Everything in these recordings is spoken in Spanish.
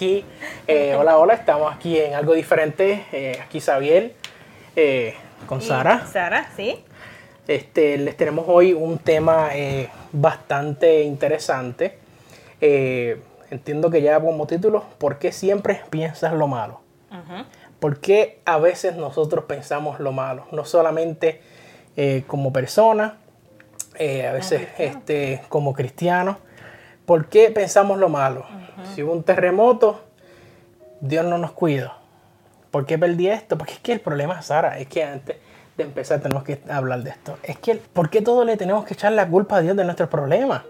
aquí. Eh, hola, hola, estamos aquí en algo diferente. Eh, aquí Xavier eh, con Sara. Sara, sí. Este, les tenemos hoy un tema bastante interesante. Entiendo que ya como título, ¿por qué siempre piensas lo malo? ¿Por qué a veces nosotros pensamos lo malo? No solamente como persona, eh, a veces este, como cristianos. ¿Por qué pensamos lo malo? Si hubo un terremoto, Dios no nos cuida. ¿Por qué perdí esto? Porque es que el problema, Sara, es que antes de empezar tenemos que hablar de esto. Es que, ¿por qué todo le tenemos que echar la culpa a Dios de nuestros problemas?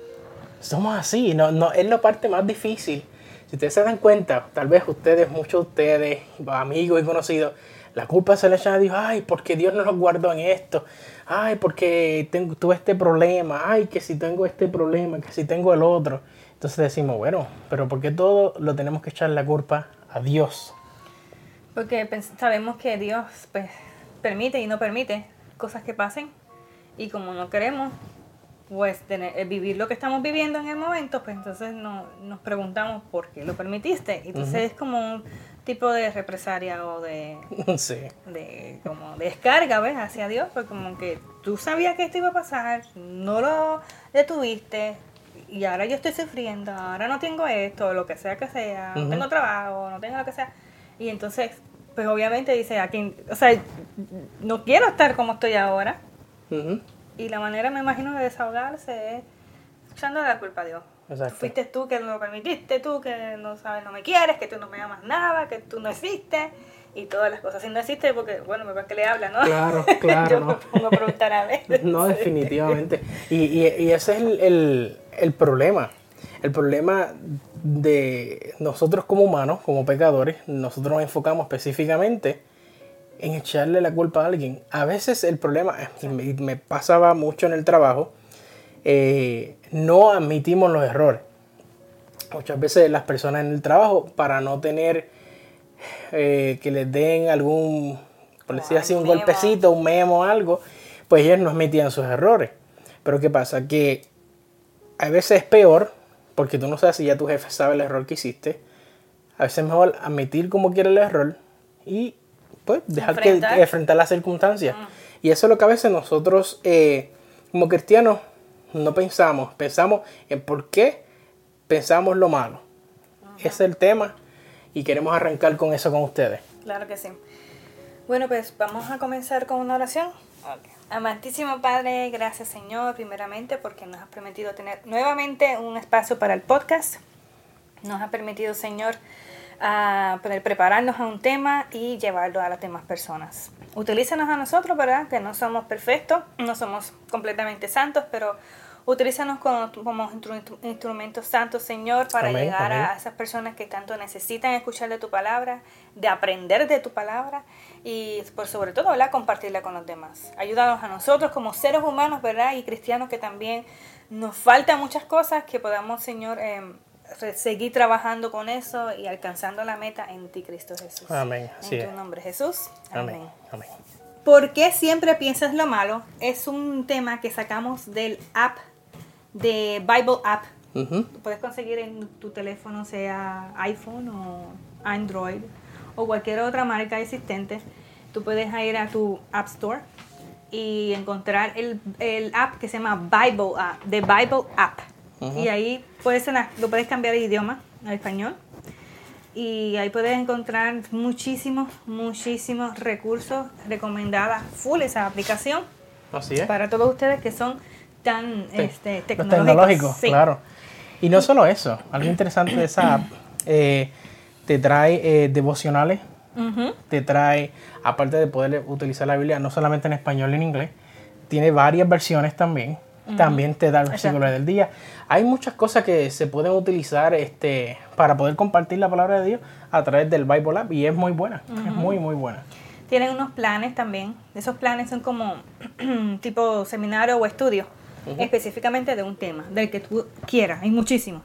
Somos así, no, no, es la parte más difícil. Si ustedes se dan cuenta, tal vez ustedes, muchos de ustedes, amigos y conocidos, la culpa se le echan a Dios, ay, porque Dios no nos guardó en esto, ay, porque tengo, tuve este problema, ay, que si tengo este problema, que si tengo el otro. Entonces decimos, bueno, pero ¿por qué todo lo tenemos que echar la culpa a Dios? Porque sabemos que Dios pues, permite y no permite cosas que pasen. Y como no queremos pues, tener- eh, vivir lo que estamos viviendo en el momento, pues entonces no, nos preguntamos por qué lo permitiste. Entonces es como un tipo de represalia o de, sí. de, como de descarga ¿ves? hacia Dios. Porque como que tú sabías que esto iba a pasar, no lo detuviste. Y ahora yo estoy sufriendo, ahora no tengo esto, lo que sea que sea, no tengo trabajo, no tengo lo que sea. Y entonces, pues obviamente dice, aquí, o sea, no quiero estar como estoy ahora. Y la manera, me imagino, de desahogarse es echándole la culpa a Dios. Exacto. Fuiste tú que no lo permitiste, tú que no sabes, no me quieres, que tú no me amas nada, que tú no existes y todas las cosas. Si no existe, porque, bueno, me parece que le habla, ¿no? Claro, claro, Yo no. me pongo a preguntar a veces. No, definitivamente. Y, y- y ese es el, el- el problema. El problema de nosotros como humanos, como pecadores, nosotros nos enfocamos específicamente en echarle la culpa a alguien. A veces el problema, y me, me pasaba mucho en el trabajo, eh, no admitimos los errores. Muchas veces las personas en el trabajo, para no tener eh, que les den algún, por decir así, un memo. golpecito, un memo o algo, pues ellos no admitían sus errores. Pero ¿qué pasa? Que a veces es peor, porque tú no sabes si ya tu jefe sabe el error que hiciste. A veces es mejor admitir como quiere el error y pues dejar Enfrentar. que enfrentar las circunstancias. Y eso es lo que a veces nosotros eh, como cristianos no pensamos. Pensamos en por qué pensamos lo malo. Ese es el tema y queremos arrancar con eso con ustedes. Claro que sí. Bueno, pues vamos a comenzar con una oración. Amantísimo Padre, gracias Señor, primeramente porque nos has permitido tener nuevamente un espacio para el podcast. Nos ha permitido, Señor, a poder prepararnos a un tema y llevarlo a las demás personas. Utilízanos a nosotros, ¿verdad? Que no somos perfectos, no somos completamente santos, pero utilízanos como, como instru- instrumentos santos, Señor, para Amén, llegar amén. a esas personas que tanto necesitan escuchar de tu palabra, de aprender de tu palabra y por sobre todo, ¿verdad? Compartirla con los demás. Ayúdanos a nosotros como seres humanos, ¿verdad? Y cristianos que también nos faltan muchas cosas que podamos, Señor, em, seguir trabajando con eso y alcanzando la meta en ti, Cristo Jesús. Amén, así En es. tu nombre, Jesús. Amén. Amén. ¿Por qué siempre piensas lo malo? Es un tema que sacamos del app de Bible App. Ujú. Lo puedes conseguir en tu teléfono, sea iPhone o Android o cualquier otra marca existente. Tú puedes ir a tu App Store y encontrar el, el app que se llama Bible App, de Bible App. Y ahí puedes, lo puedes cambiar de idioma al español. Y ahí puedes encontrar muchísimos, muchísimos recursos recomendadas full esa aplicación Así es. para todos ustedes que son tan Te- este, los tecnológicos. tecnológicos, Sí. claro. Y no solo eso, algo interesante de esa app, eh, te trae eh, devocionales, te trae, aparte de poder utilizar la Biblia no solamente en español y en inglés, tiene varias versiones también. También te da el versículo del día. Hay muchas cosas que se pueden utilizar este, para poder compartir la palabra de Dios a través del Bible App y es muy buena, es muy, muy buena. Tienen unos planes también. Esos planes son como tipo seminario o estudio, específicamente de un tema, del que tú quieras. Hay muchísimos.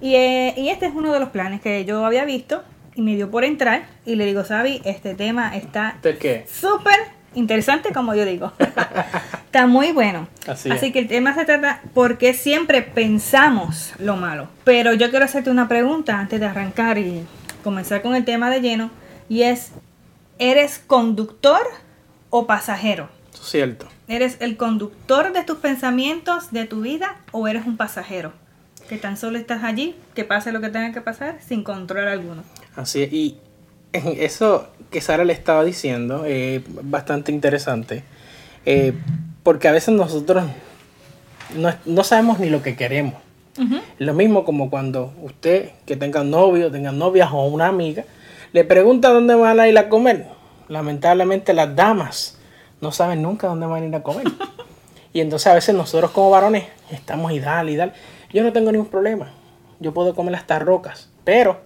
Y, eh, y este es uno de los planes que yo había visto y me dio por entrar y le digo, Sabi, este tema está súper interesante, como yo digo. Está muy bueno. Así, Así que el tema se trata porque siempre pensamos lo malo. Pero yo quiero hacerte una pregunta antes de arrancar y comenzar con el tema de lleno. Y es, ¿eres conductor o pasajero? Cierto. ¿Eres el conductor de tus pensamientos, de tu vida, o eres un pasajero? Que tan solo estás allí, que pase lo que tenga que pasar, sin control alguno. Así es, y eso que Sara le estaba diciendo es bastante interesante, eh, porque a veces nosotros no, sabemos ni lo que queremos. Lo mismo como cuando usted, que tenga novio, tenga novia o una amiga, le pregunta dónde van a ir a comer. Lamentablemente las damas no saben nunca dónde van a ir a comer. y entonces a veces nosotros como varones estamos y dale y dale. Yo no tengo ningún problema. Yo puedo comer hasta rocas. Pero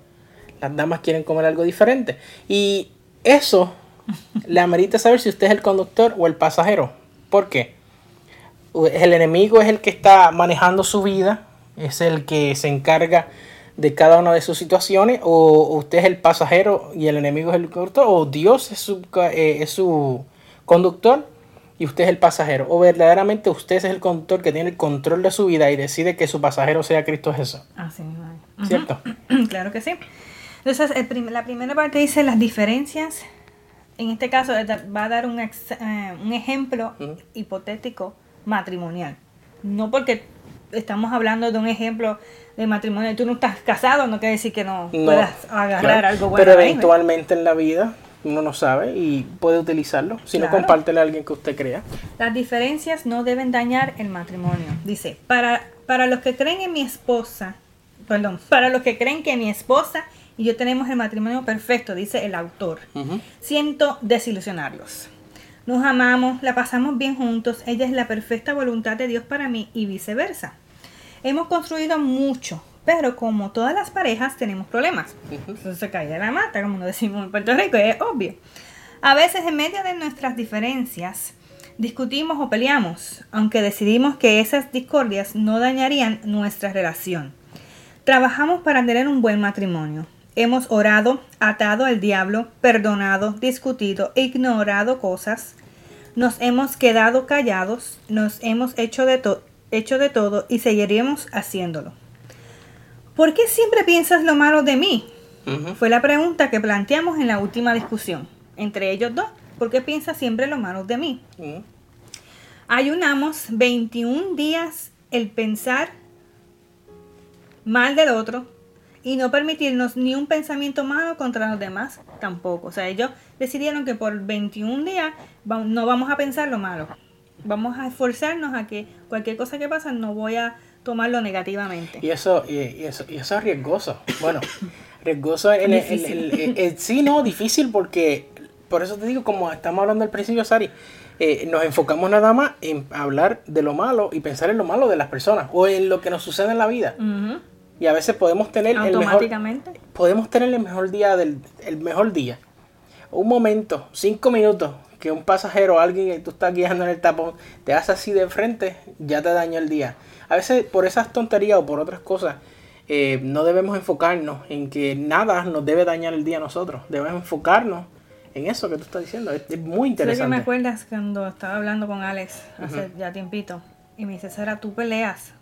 las damas quieren comer algo diferente. Y eso le amerita saber si usted es el conductor o el pasajero. ¿Por qué? El enemigo es el que está manejando su vida, es el que se encarga de cada una de sus situaciones, o usted es el pasajero y el enemigo es el conductor, o Dios es su, eh, es su conductor y usted es el pasajero. O verdaderamente usted es el conductor que tiene el control de su vida y decide que su pasajero sea Cristo Jesús. Así ¿Cierto? claro que sí. Entonces, la primera parte dice las diferencias. En este caso, va a dar un, eh, un ejemplo hipotético matrimonial. No porque estamos hablando de un ejemplo de matrimonio. Tú no estás casado, no quiere decir que no, puedas agarrar algo bueno. Pero eventualmente en la vida uno no sabe y puede utilizarlo. Si no, compártele a alguien que usted crea. Las diferencias no deben dañar el matrimonio. Dice, para, para los que creen en mi esposa, perdón, para los que creen que mi esposa y yo tenemos el matrimonio perfecto, dice el autor, siento desilusionarlos. Nos amamos, la pasamos bien juntos, ella es la perfecta voluntad de Dios para mí y viceversa. Hemos construido mucho, pero como todas las parejas tenemos problemas. Eso se cae de la mata, como lo decimos en Puerto Rico, es obvio. A veces en medio de nuestras diferencias discutimos o peleamos, aunque decidimos que esas discordias no dañarían nuestra relación. Trabajamos para tener un buen matrimonio. Hemos orado, atado al diablo, perdonado, discutido, ignorado cosas. Nos hemos quedado callados, nos hemos hecho de, hecho de todo y seguiremos haciéndolo. ¿Por qué siempre piensas lo malo de mí? Fue la pregunta que planteamos en la última discusión. Entre ellos dos, ¿por qué piensas siempre lo malo de mí? Ayunamos 21 días el pensar mal del otro y no permitirnos ni un pensamiento malo contra los demás tampoco. O sea, ellos decidieron que por 21 días no vamos a pensar lo malo. Vamos a esforzarnos a que cualquier cosa que pasa no voy a tomarlo negativamente. Y eso, y, eso, y eso es riesgoso. Bueno, riesgoso en el, sí, no, difícil porque, por eso te digo, como estamos hablando al principio, Sari, eh, nos enfocamos nada más en hablar de lo malo y pensar en lo malo de las personas o en lo que nos sucede en la vida. Y a veces podemos tener el mejor, podemos tener el mejor día del el mejor día. Un momento, cinco minutos, que un pasajero, alguien que tú estás guiando en el tapón, te hace así de frente, ya te daña el día. A veces por esas tonterías o por otras cosas, eh, no debemos enfocarnos en que nada nos debe dañar el día a nosotros. Debemos enfocarnos en eso que tú estás diciendo. Es, muy interesante. que me acuerdas cuando estaba hablando con Alex hace ya tiempito y me dice, Sara, tú peleas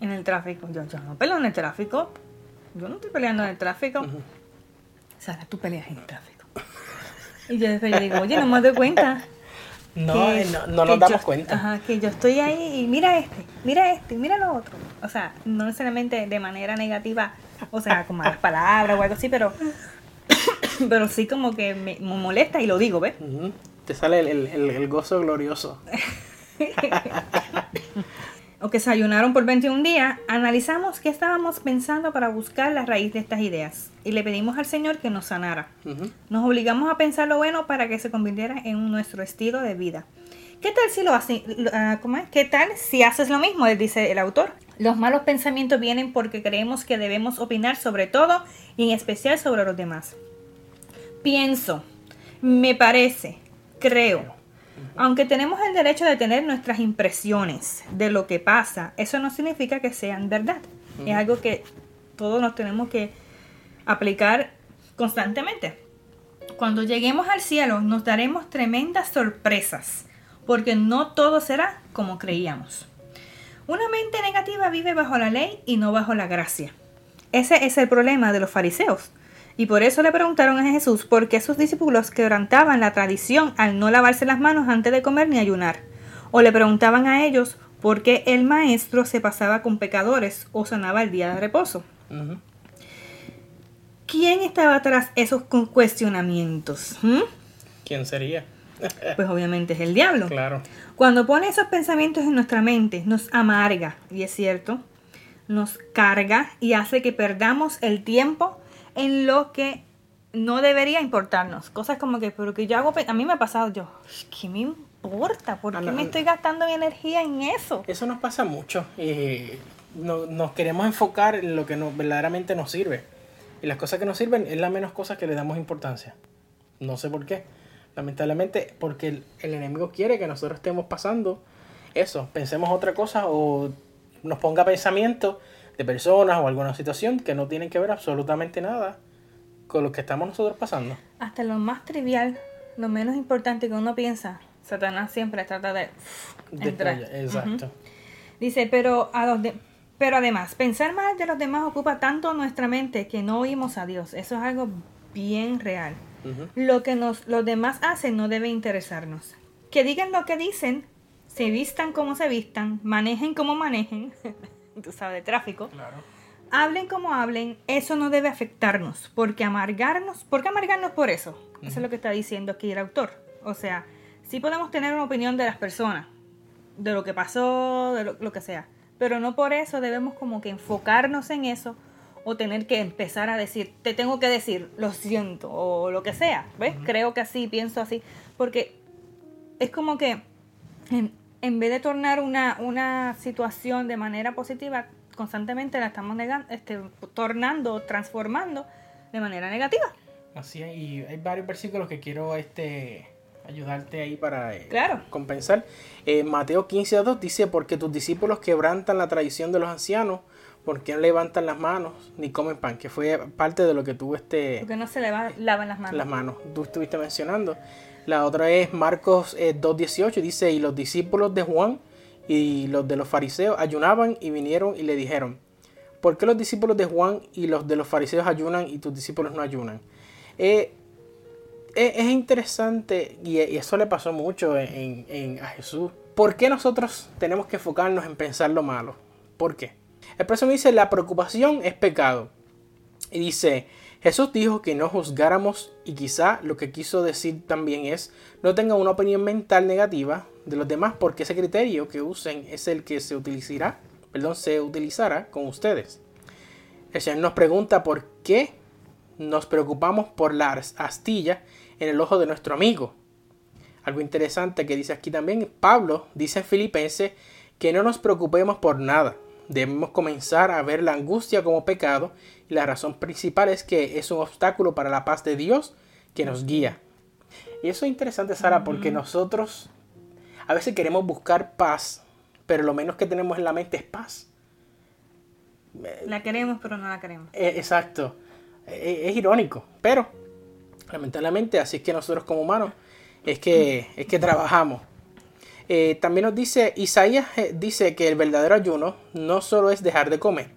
en el tráfico. Yo, yo no peleo en el tráfico. Yo no estoy peleando en el tráfico. Sara, tú peleas en el tráfico. Y yo después digo, oye, no me doy cuenta. No, eh, no, nos damos cuenta. Ajá, que yo estoy ahí y mira este, mira este, mira lo otro. O sea, no necesariamente de manera negativa, o sea, con malas palabras o algo así, pero, pero sí como que me, molesta y lo digo, ¿ves? Te sale el, el gozo glorioso. o que se ayunaron por 21 días, analizamos qué estábamos pensando para buscar la raíz de estas ideas y le pedimos al Señor que nos sanara. Nos obligamos a pensar lo bueno para que se convirtiera en nuestro estilo de vida. ¿Qué tal si lo haces? Ah, ¿Cómo es? ¿Qué tal si haces lo mismo? Dice el autor. Los malos pensamientos vienen porque creemos que debemos opinar sobre todo y en especial sobre los demás. Pienso, me parece, creo, aunque tenemos el derecho de tener nuestras impresiones de lo que pasa, eso no significa que sean verdad. Es algo que todos nos tenemos que aplicar constantemente. Cuando lleguemos al cielo nos daremos tremendas sorpresas. porque no todo será como creíamos. Una mente negativa vive bajo la ley y no bajo la gracia. Ese es el problema de los fariseos. Y por eso le preguntaron a Jesús por qué sus discípulos quebrantaban la tradición al no lavarse las manos antes de comer ni ayunar. O le preguntaban a ellos por qué el maestro se pasaba con pecadores o sanaba el día de reposo. ¿Quién estaba tras esos cuestionamientos? ¿Mm? ¿Quién sería? pues obviamente es el diablo. Claro. Cuando pone esos pensamientos en nuestra mente, nos amarga, y es cierto, nos carga y hace que perdamos el tiempo en lo que no debería importarnos. Cosas como que, pero que yo hago, a mí me ha pasado yo, ¿qué me importa? ¿Por qué me estoy gastando mi energía en eso? Eso nos pasa mucho. y nos queremos enfocar en lo que nos, verdaderamente nos sirve. Y las cosas que nos sirven es la menos cosas que le damos importancia. No sé por qué. Lamentablemente, porque el, el enemigo quiere que nosotros estemos pasando eso, pensemos otra cosa o nos ponga pensamiento de personas o alguna situación que no tienen que ver absolutamente nada con lo que estamos nosotros pasando. Hasta lo más trivial, lo menos importante que uno piensa, Satanás siempre trata de, entrar. Exacto. Dice, pero a los pero además, pensar mal de los demás ocupa tanto nuestra mente que no oímos a Dios. Eso es algo bien real. Lo que nos, los demás hacen no debe interesarnos. Que digan lo que dicen, se vistan como se vistan, manejen como manejen, tú sabes, de tráfico. Claro. Hablen como hablen, eso no debe afectarnos, porque amargarnos, ¿por qué amargarnos por eso? Eso es lo que está diciendo aquí el autor. O sea, sí podemos tener una opinión de las personas, de lo que pasó, de lo que sea, pero no por eso debemos como que enfocarnos en eso o tener que empezar a decir, te tengo que decir, lo siento, o lo que sea, ¿ves? Creo que así, pienso así, porque es como que en, vez de tornar una, una, situación de manera positiva, constantemente la estamos negando, este, tornando, transformando de manera negativa. Así es, y hay varios versículos que quiero este ayudarte ahí para eh, claro. compensar. Eh, Mateo 15 a 2 dice, porque tus discípulos quebrantan la tradición de los ancianos, porque no levantan las manos ni comen pan, que fue parte de lo que tuvo este... Porque no se lavan las manos. Las manos, tú estuviste mencionando. La otra es Marcos 2.18, eh, dice, y los discípulos de Juan y los de los fariseos ayunaban y vinieron y le dijeron, ¿por qué los discípulos de Juan y los de los fariseos ayunan y tus discípulos no ayunan? es, interesante y, eso le pasó mucho en, a Jesús. ¿Por qué nosotros tenemos que enfocarnos en pensar lo malo? ¿Por qué? El próximo dice, la preocupación es pecado. Y dice, Jesús dijo que no juzgáramos y quizá lo que quiso decir también es, no tengan una opinión mental negativa de los demás porque ese criterio que usen es el que se utilizará, perdón, se utilizará con ustedes. El Señor nos pregunta por qué nos preocupamos por la astilla en el ojo de nuestro amigo. Algo interesante que dice aquí también, Pablo dice en Filipenses que no nos preocupemos por nada. Debemos comenzar a ver la angustia como pecado la razón principal es que es un obstáculo para la paz de Dios que nos guía. Y eso es interesante, Sara, porque nosotros a veces queremos buscar paz, pero lo menos que tenemos en la mente es paz. La queremos, pero no la queremos. Eh, exacto. Eh, es irónico, pero lamentablemente así es que nosotros como humanos es que, es que trabajamos. Eh, también nos dice, Isaías eh, dice que el verdadero ayuno no solo es dejar de comer,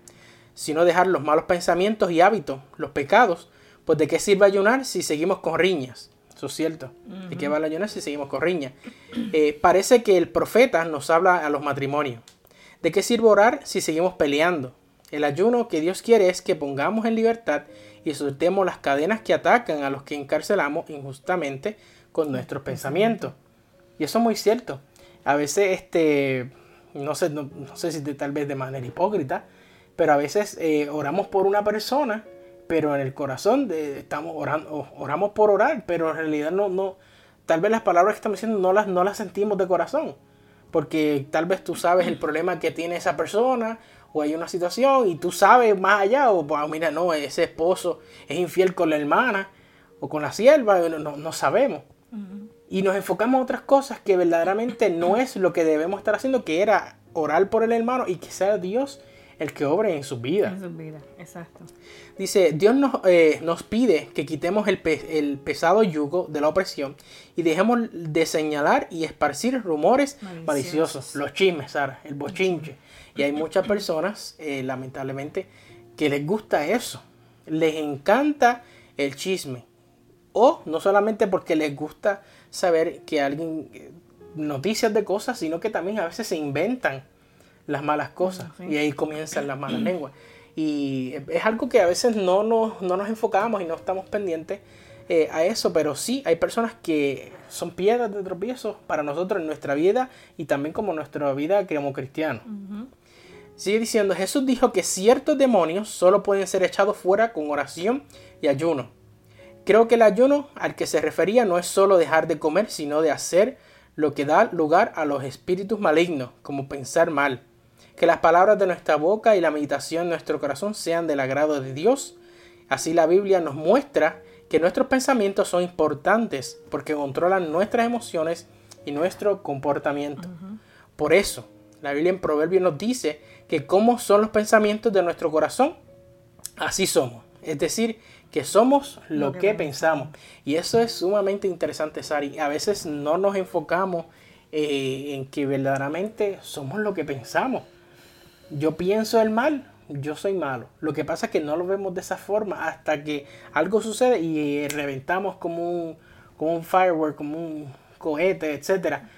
sino dejar los malos pensamientos y hábitos, los pecados. Pues de qué sirve ayunar si seguimos con riñas. Eso es cierto. ¿De qué va el ayunar si seguimos con riñas? parece que el profeta nos habla a los matrimonios. ¿De qué sirve orar si seguimos peleando? El ayuno que Dios quiere es que pongamos en libertad y soltemos las cadenas que atacan a los que encarcelamos injustamente con nuestros pensamientos. Y eso es muy cierto. A veces, este, no sé, no, sé si tal vez de manera hipócrita, pero a veces eh, oramos por una persona, pero en el corazón estamos orando, oramos por orar, pero en realidad no, no, tal vez las palabras que estamos diciendo no las, no las sentimos de corazón, porque tal vez tú sabes el problema que tiene esa persona o hay una situación y tú sabes más allá, o mira, no, ese esposo es infiel con la hermana o con la sierva, no, no sabemos. Y nos enfocamos en otras cosas que verdaderamente no es lo que debemos estar haciendo, que era orar por el hermano y que sea Dios el que obre en sus vidas. En sus vidas, exacto. Dice, Dios nos, eh, nos pide que quitemos el, pe- el pesado yugo de la opresión y dejemos de señalar y esparcir rumores Maliciosos. maliciosos, los chismes, Sara, el bochinche. Y hay muchas personas, eh, lamentablemente, que les gusta eso. Les encanta el chisme. O no solamente porque les gusta saber que alguien, eh, noticias de cosas, sino que también a veces se inventan las malas cosas. Sí. Y ahí comienzan las malas lenguas. Y es algo que a veces no nos, no nos enfocamos y no estamos pendientes eh, a eso, pero sí hay personas que son piedras de tropiezo para nosotros en nuestra vida y también como nuestra vida como cristianos. Sigue diciendo, Jesús dijo que ciertos demonios solo pueden ser echados fuera con oración y ayuno. Creo que el ayuno al que se refería no es solo dejar de comer, sino de hacer lo que da lugar a los espíritus malignos, como pensar mal. Que las palabras de nuestra boca y la meditación de nuestro corazón sean del agrado de Dios. Así la Biblia nos muestra que nuestros pensamientos son importantes porque controlan nuestras emociones y nuestro comportamiento. Por eso, la Biblia en Proverbios nos dice que como son los pensamientos de nuestro corazón, así somos. Es decir, que somos lo, Lo que, que pensamos. Y eso es sumamente interesante, Sari. A veces no nos enfocamos eh, en que verdaderamente somos lo que pensamos. Yo pienso el mal, yo soy malo. Lo que pasa es que no lo vemos de esa forma hasta que algo sucede y eh, reventamos como un, como un firework, como un cohete, etcétera.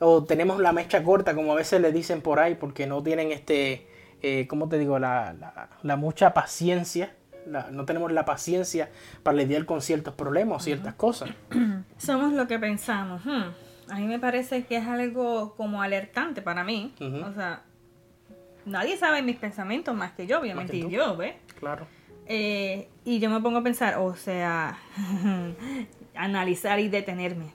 O tenemos la mecha corta, como a veces le dicen por ahí, porque no tienen este, eh, ¿cómo te digo? La, la- la mucha paciencia. La- no tenemos la paciencia para lidiar con ciertos problemas o ciertas cosas. Somos lo que pensamos. Hmm. A mí me parece que es algo como alertante para mí. O sea, nadie sabe mis pensamientos más que yo, obviamente, que y yo, ¿ves? Claro. Eh, y yo me pongo a pensar, o sea, analizar y detenerme.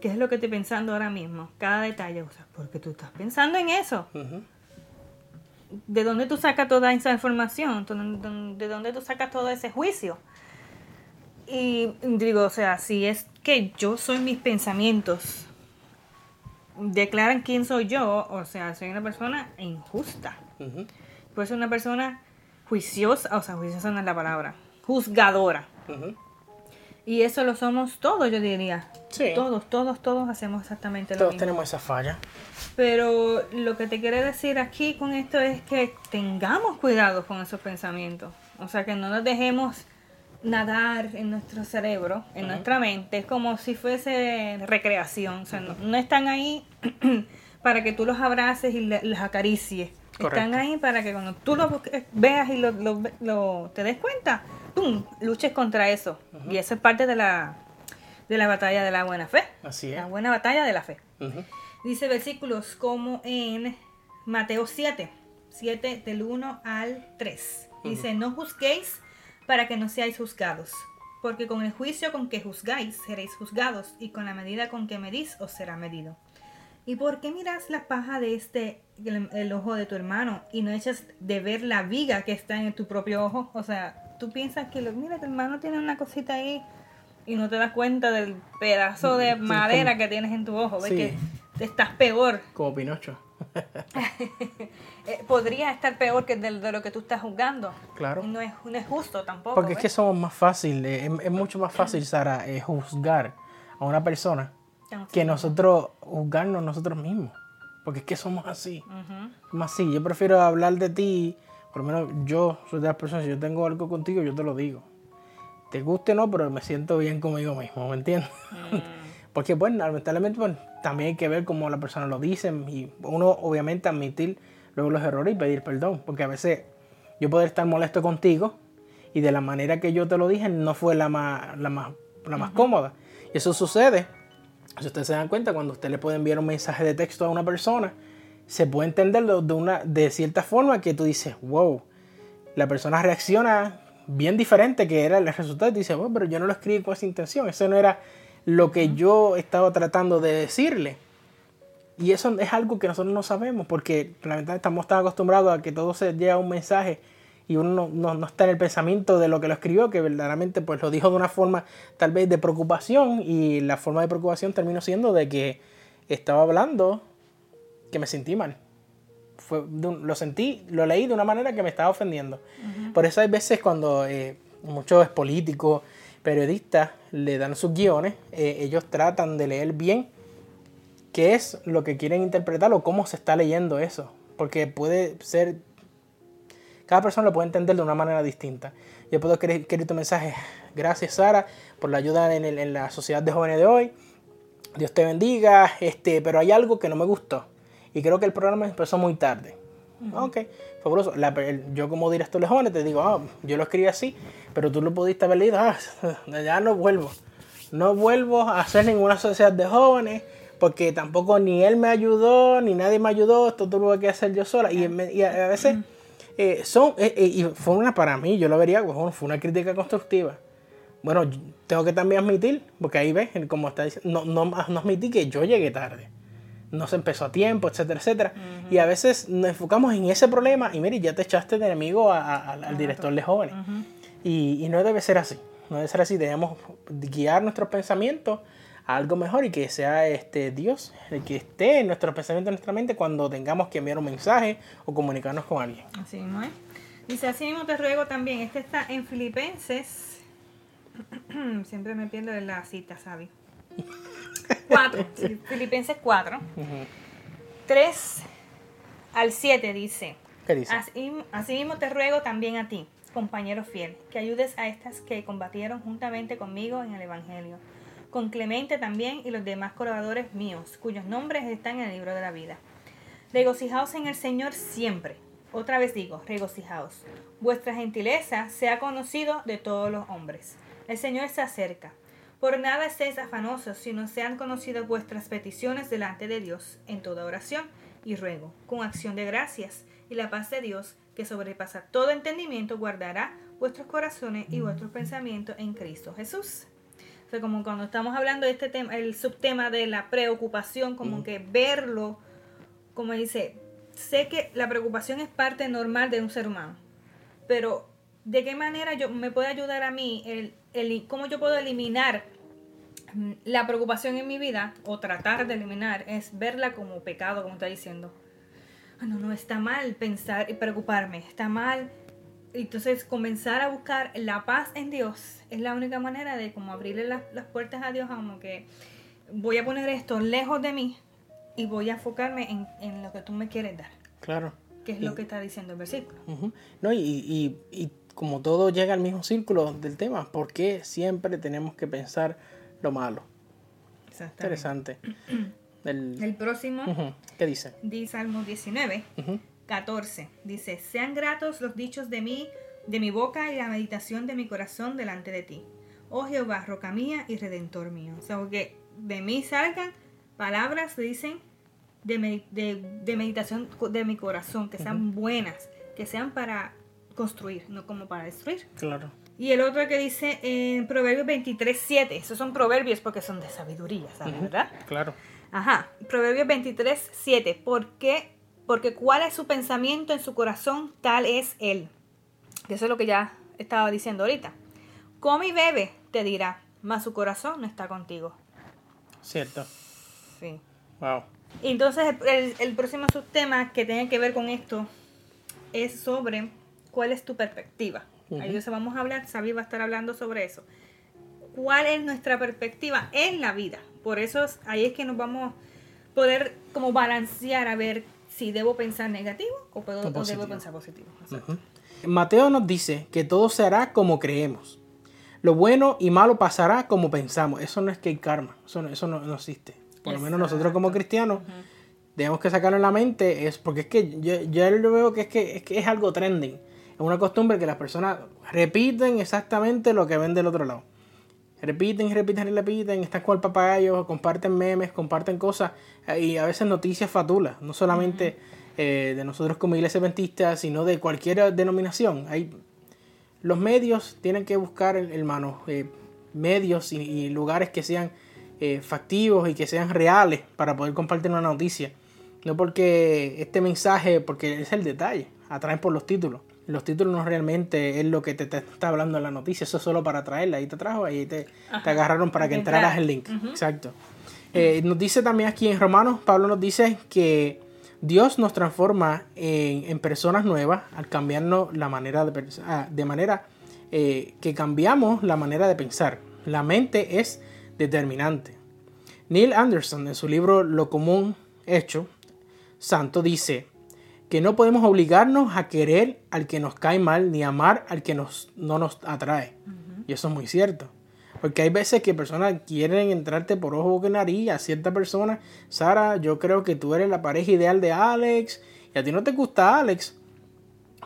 ¿Qué es lo que estoy pensando ahora mismo? Cada detalle, o sea, porque tú estás pensando en eso. ¿De dónde tú sacas toda esa información? ¿Tú- ¿De dónde tú sacas todo ese juicio? Y digo, o sea, si es que yo soy mis pensamientos, declaran quién soy yo, o sea, soy una persona injusta. Ujú. Pues una persona juiciosa, o sea, juiciosa no es la palabra, juzgadora. Y eso lo somos todos, yo diría. Sí. Todos, todos, todos hacemos exactamente lo Todos mismo. tenemos esa falla. Pero lo que te quiero decir aquí con esto es que tengamos cuidado con esos pensamientos. O sea, que no nos dejemos nadar en nuestro cerebro, en nuestra mente, como si fuese recreación. O sea, no, no están ahí para que tú los abraces y le- los acaricies. Están ahí para que cuando tú los veas y lo, lo- lo- te des cuenta, ¡pum! luches contra eso. Y eso es parte de la, de la batalla de la buena fe. Así es. La buena batalla de la fe. Dice versículos como en Mateo 7, 7 del 1 al 3. Dice, no juzguéis para que no seáis juzgados, porque con el juicio con que juzgáis seréis juzgados, y con la medida con que medís os será medido. ¿Y por qué miras la paja de este, el, el ojo de tu hermano, y no echas de ver la viga que está en tu propio ojo? O sea, tú piensas que, lo, mira, tu hermano tiene una cosita ahí, y no te das cuenta del pedazo de Sí, madera como- que tienes en tu ojo. ¿Ves Sí. que estás peor? Como Pinocho. Eh, podría estar peor que de, de lo que tú estás juzgando. Claro. No es, no es justo tampoco. Porque es que ¿ves? somos más fácil, eh, es, es mucho más fácil, Sara, eh, juzgar a una persona Tan que nosotros juzgarnos nosotros mismos. Porque es que somos así. Ujú. Más así. Yo prefiero hablar de ti, por lo menos yo soy de las personas, si yo tengo algo contigo, yo te lo digo. Te guste o no, pero me siento bien conmigo mismo, ¿me entiendes? Porque, bueno, lamentablemente pues, también hay que ver cómo la persona lo dice y uno obviamente admitir luego los errores y pedir perdón. Porque a veces yo puedo estar molesto contigo y de la manera que yo te lo dije no fue la más, la más, la más cómoda. Y eso sucede, si ustedes se dan cuenta, cuando usted le puede enviar un mensaje de texto a una persona, se puede entenderlo de, una, de cierta forma que tú dices, wow, la persona reacciona bien diferente que era el resultado y dice, bueno, pero yo no lo escribí con esa intención, eso no era lo que yo estaba tratando de decirle. Y eso es algo que nosotros no sabemos porque lamentablemente estamos tan acostumbrados a que todo se llega un mensaje y uno no, no- no está en el pensamiento de lo que lo escribió, que verdaderamente pues lo dijo de una forma tal vez de preocupación y la forma de preocupación terminó siendo de que estaba hablando que me sentí mal. fue, lo sentí, lo leí de una manera que me estaba ofendiendo. Por eso hay veces cuando eh, muchos políticos, periodistas le dan sus guiones, eh, ellos tratan de leer bien qué es lo que quieren interpretar o cómo se está leyendo eso. Porque puede ser, cada persona lo puede entender de una manera distinta. Yo puedo escribir tu mensaje, gracias Sara por la ayuda en, en la sociedad de jóvenes de hoy Dios te bendiga, este, pero hay algo que no me gustó. Y creo que el programa empezó muy tarde. Ok, fabuloso. yo como director de jóvenes te digo, ah, yo lo escribí así, pero tú lo pudiste haber leído, ah, ya no vuelvo. No vuelvo a hacer ninguna sociedad de jóvenes, porque tampoco ni él me ayudó, ni nadie me ayudó, esto tuve que hacer yo sola. Y, a veces eh, son, eh, eh, y fue una para mí, yo lo vería, fue una crítica constructiva bueno, tengo que también admitir, porque ahí ves, como está diciendo, no, no, no admití que yo llegué tarde. No se empezó a tiempo, etcétera, etcétera. Y a veces nos enfocamos en ese problema y mire, ya te echaste de enemigo al director de jóvenes. y, y, no debe ser así. No debe ser así. Debemos guiar nuestros pensamientos a algo mejor y que sea este Dios el que esté en nuestros pensamientos, en nuestra mente cuando tengamos que enviar un mensaje o comunicarnos con alguien. Así ¿no es? Dice, así mismo te ruego también, este está en Filipenses Siempre me pierdo de la cita, ¿sabes? 4, Filipenses 4, 3 al 7 dice, ¿Qué dice? Así, mismo te ruego también a ti, compañero fiel, que ayudes a estas que combatieron juntamente conmigo en el Evangelio, con Clemente también y los demás colaboradores míos, cuyos nombres están en el libro de la vida. Regocijaos en el Señor siempre. Otra vez digo, regocijaos. Vuestra gentileza sea conocido de todos los hombres. El Señor se acerca. Por nada estéis afanosos, sino sean conocidas vuestras peticiones delante de Dios en toda oración y ruego, con acción de gracias, y la paz de Dios, que sobrepasa todo entendimiento, guardará vuestros corazones y vuestros pensamientos en Cristo Jesús. O sea, como cuando estamos hablando de este tema, el subtema de la preocupación, como que verlo, como dice, sé que la preocupación es parte normal de un ser humano, pero ¿de qué manera yo me puede ayudar a mí el cómo yo puedo eliminar la preocupación en mi vida o tratar de eliminar es verla como pecado, como está diciendo. Ah, no, no, está mal pensar y preocuparme, está mal. Entonces comenzar a buscar la paz en Dios es la única manera de como abrirle las, puertas a Dios, como que voy a poner esto lejos de mí y voy a enfocarme en, lo que tú me quieres dar. Claro. Que es lo que está diciendo el versículo. No, y, y como todo llega al mismo círculo del tema, ¿por qué siempre tenemos que pensar lo malo? Interesante. El, próximo. ¿Qué dice? Dice Salmo 19, 14. Dice, sean gratos los dichos de mí, de mi boca y la meditación de mi corazón delante de ti. Oh Jehová, roca mía y redentor mío. O sea, que de mí salgan palabras, dicen, de, de, meditación de mi corazón, que sean buenas, que sean para construir, no como para destruir. Claro. Y el otro que dice en Proverbios 23, 7, esos son proverbios porque son de sabiduría, ¿sabes? ¿Verdad? Claro. Ajá, Proverbios 23, 7, ¿por qué? Porque cuál es su pensamiento en su corazón, tal es él. Eso es lo que ya estaba diciendo ahorita. Come y bebe, te dirá, mas su corazón no está contigo. Cierto. Sí. Wow. entonces el, el próximo subtema que tiene que ver con esto es sobre cuál es tu perspectiva. Ahí vamos a hablar, Sabi va a estar hablando sobre eso. ¿Cuál es nuestra perspectiva en la vida? Por eso ahí es que nos vamos a poder como balancear a ver si debo pensar negativo o, puedo, debo pensar positivo. Mateo nos dice que todo se hará como creemos. Lo bueno y malo pasará como pensamos. Eso no es que hay karma. Eso no, eso no, existe. Por lo menos nosotros como cristianos tenemos que sacarlo en la mente. Es porque es que yo, yo lo veo que es que es, que es algo trending es una costumbre que las personas repiten exactamente lo que ven del otro lado. Repiten, repiten, repiten, están con el papagayo, comparten memes, comparten cosas eh, y a veces noticias fatulas, no solamente eh, de nosotros como iglesia adventista, sino de cualquier denominación. Hay, los medios tienen que buscar, hermano, eh, medios y, lugares que sean factivos y que sean reales para poder compartir una noticia. No porque este mensaje, porque es el detalle, atraen por los títulos los títulos no realmente es lo que te, está hablando en la noticia, eso es solo para traerla. Ahí te trajo, ahí te, te agarraron para que entraras el link. Exacto. Eh, nos dice también aquí en Romanos, Pablo nos dice que Dios nos transforma en, personas nuevas al cambiarnos la manera de pensar, ah, de manera eh, que cambiamos la manera de pensar. La mente es determinante. Neil Anderson, en su libro Lo común hecho, santo, dice que no podemos obligarnos a querer al que nos cae mal ni amar al que nos, no nos atrae. Y eso es muy cierto. Porque hay veces que personas quieren entrarte por ojo, boca y nariz a cierta persona. Sara, yo creo que tú eres la pareja ideal de Alex. Y a ti no te gusta Alex.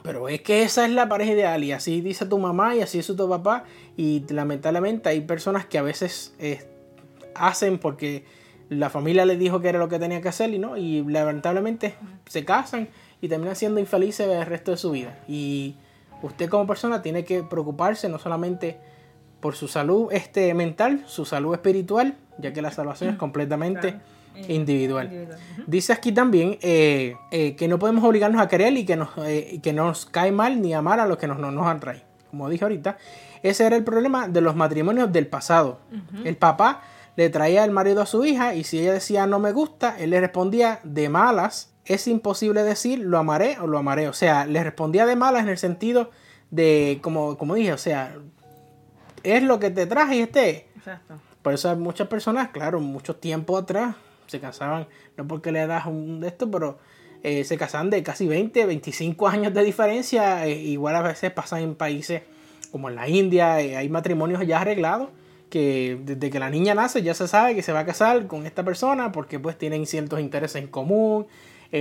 Pero es que esa es la pareja ideal. Y así dice tu mamá y así dice tu papá. Y lamentablemente hay personas que a veces eh, hacen porque la familia les dijo que era lo que tenía que hacer. Y no. Y lamentablemente se casan y terminan siendo infelices el resto de su vida. Y usted como persona tiene que preocuparse no solamente por su salud este, mental, su salud espiritual, ya que la salvación es completamente individual. Dice aquí también eh, eh, que no podemos obligarnos a querer y que nos, eh, que nos cae mal ni amar a los que nos, nos, nos atrae. Como dije ahorita, ese era el problema de los matrimonios del pasado. El papá le traía el marido a su hija y si ella decía no me gusta, él le respondía de malas. Es imposible decir lo amaré o lo amaré. O sea, le respondía de malas en el sentido de, como, como dije, o sea, es lo que te traje y esté. Exacto. Por eso hay muchas personas, claro, mucho tiempo atrás se casaban, no porque le das un de esto, pero eh, se casan de casi 20, 25 años de diferencia. Eh, igual a veces pasan en países como en la India, eh, hay matrimonios ya arreglados que desde que la niña nace ya se sabe que se va a casar con esta persona porque pues tienen ciertos intereses en común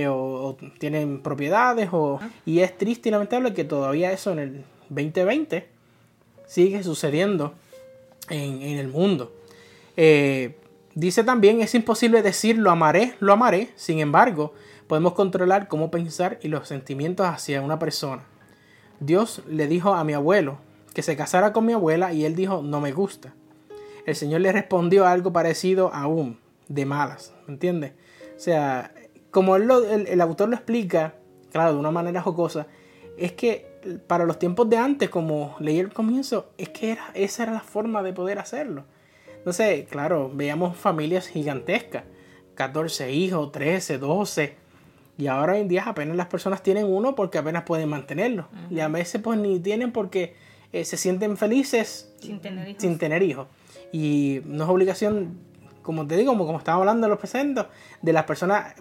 o, tienen propiedades o, y es triste y lamentable que todavía eso en el 2020 sigue sucediendo en, el mundo. Eh, dice también, es imposible decir lo amaré, lo amaré, sin embargo, podemos controlar cómo pensar y los sentimientos hacia una persona. Dios le dijo a mi abuelo que se casara con mi abuela y él dijo, no me gusta. El Señor le respondió algo parecido aún, de malas, ¿me entiendes? O sea, como el, el autor lo explica, claro, de una manera jocosa, es que para los tiempos de antes, como leí el comienzo, es que era, esa era la forma de poder hacerlo. Entonces, claro, veíamos familias gigantescas, 14 hijos, 13, 12, y ahora hoy en día apenas las personas tienen uno porque apenas pueden mantenerlo. Y a veces pues ni tienen porque eh, se sienten felices sin tener hijos. Sin tener hijos. Y no es obligación, como te digo, como, como estamos hablando de los presentes, de las personas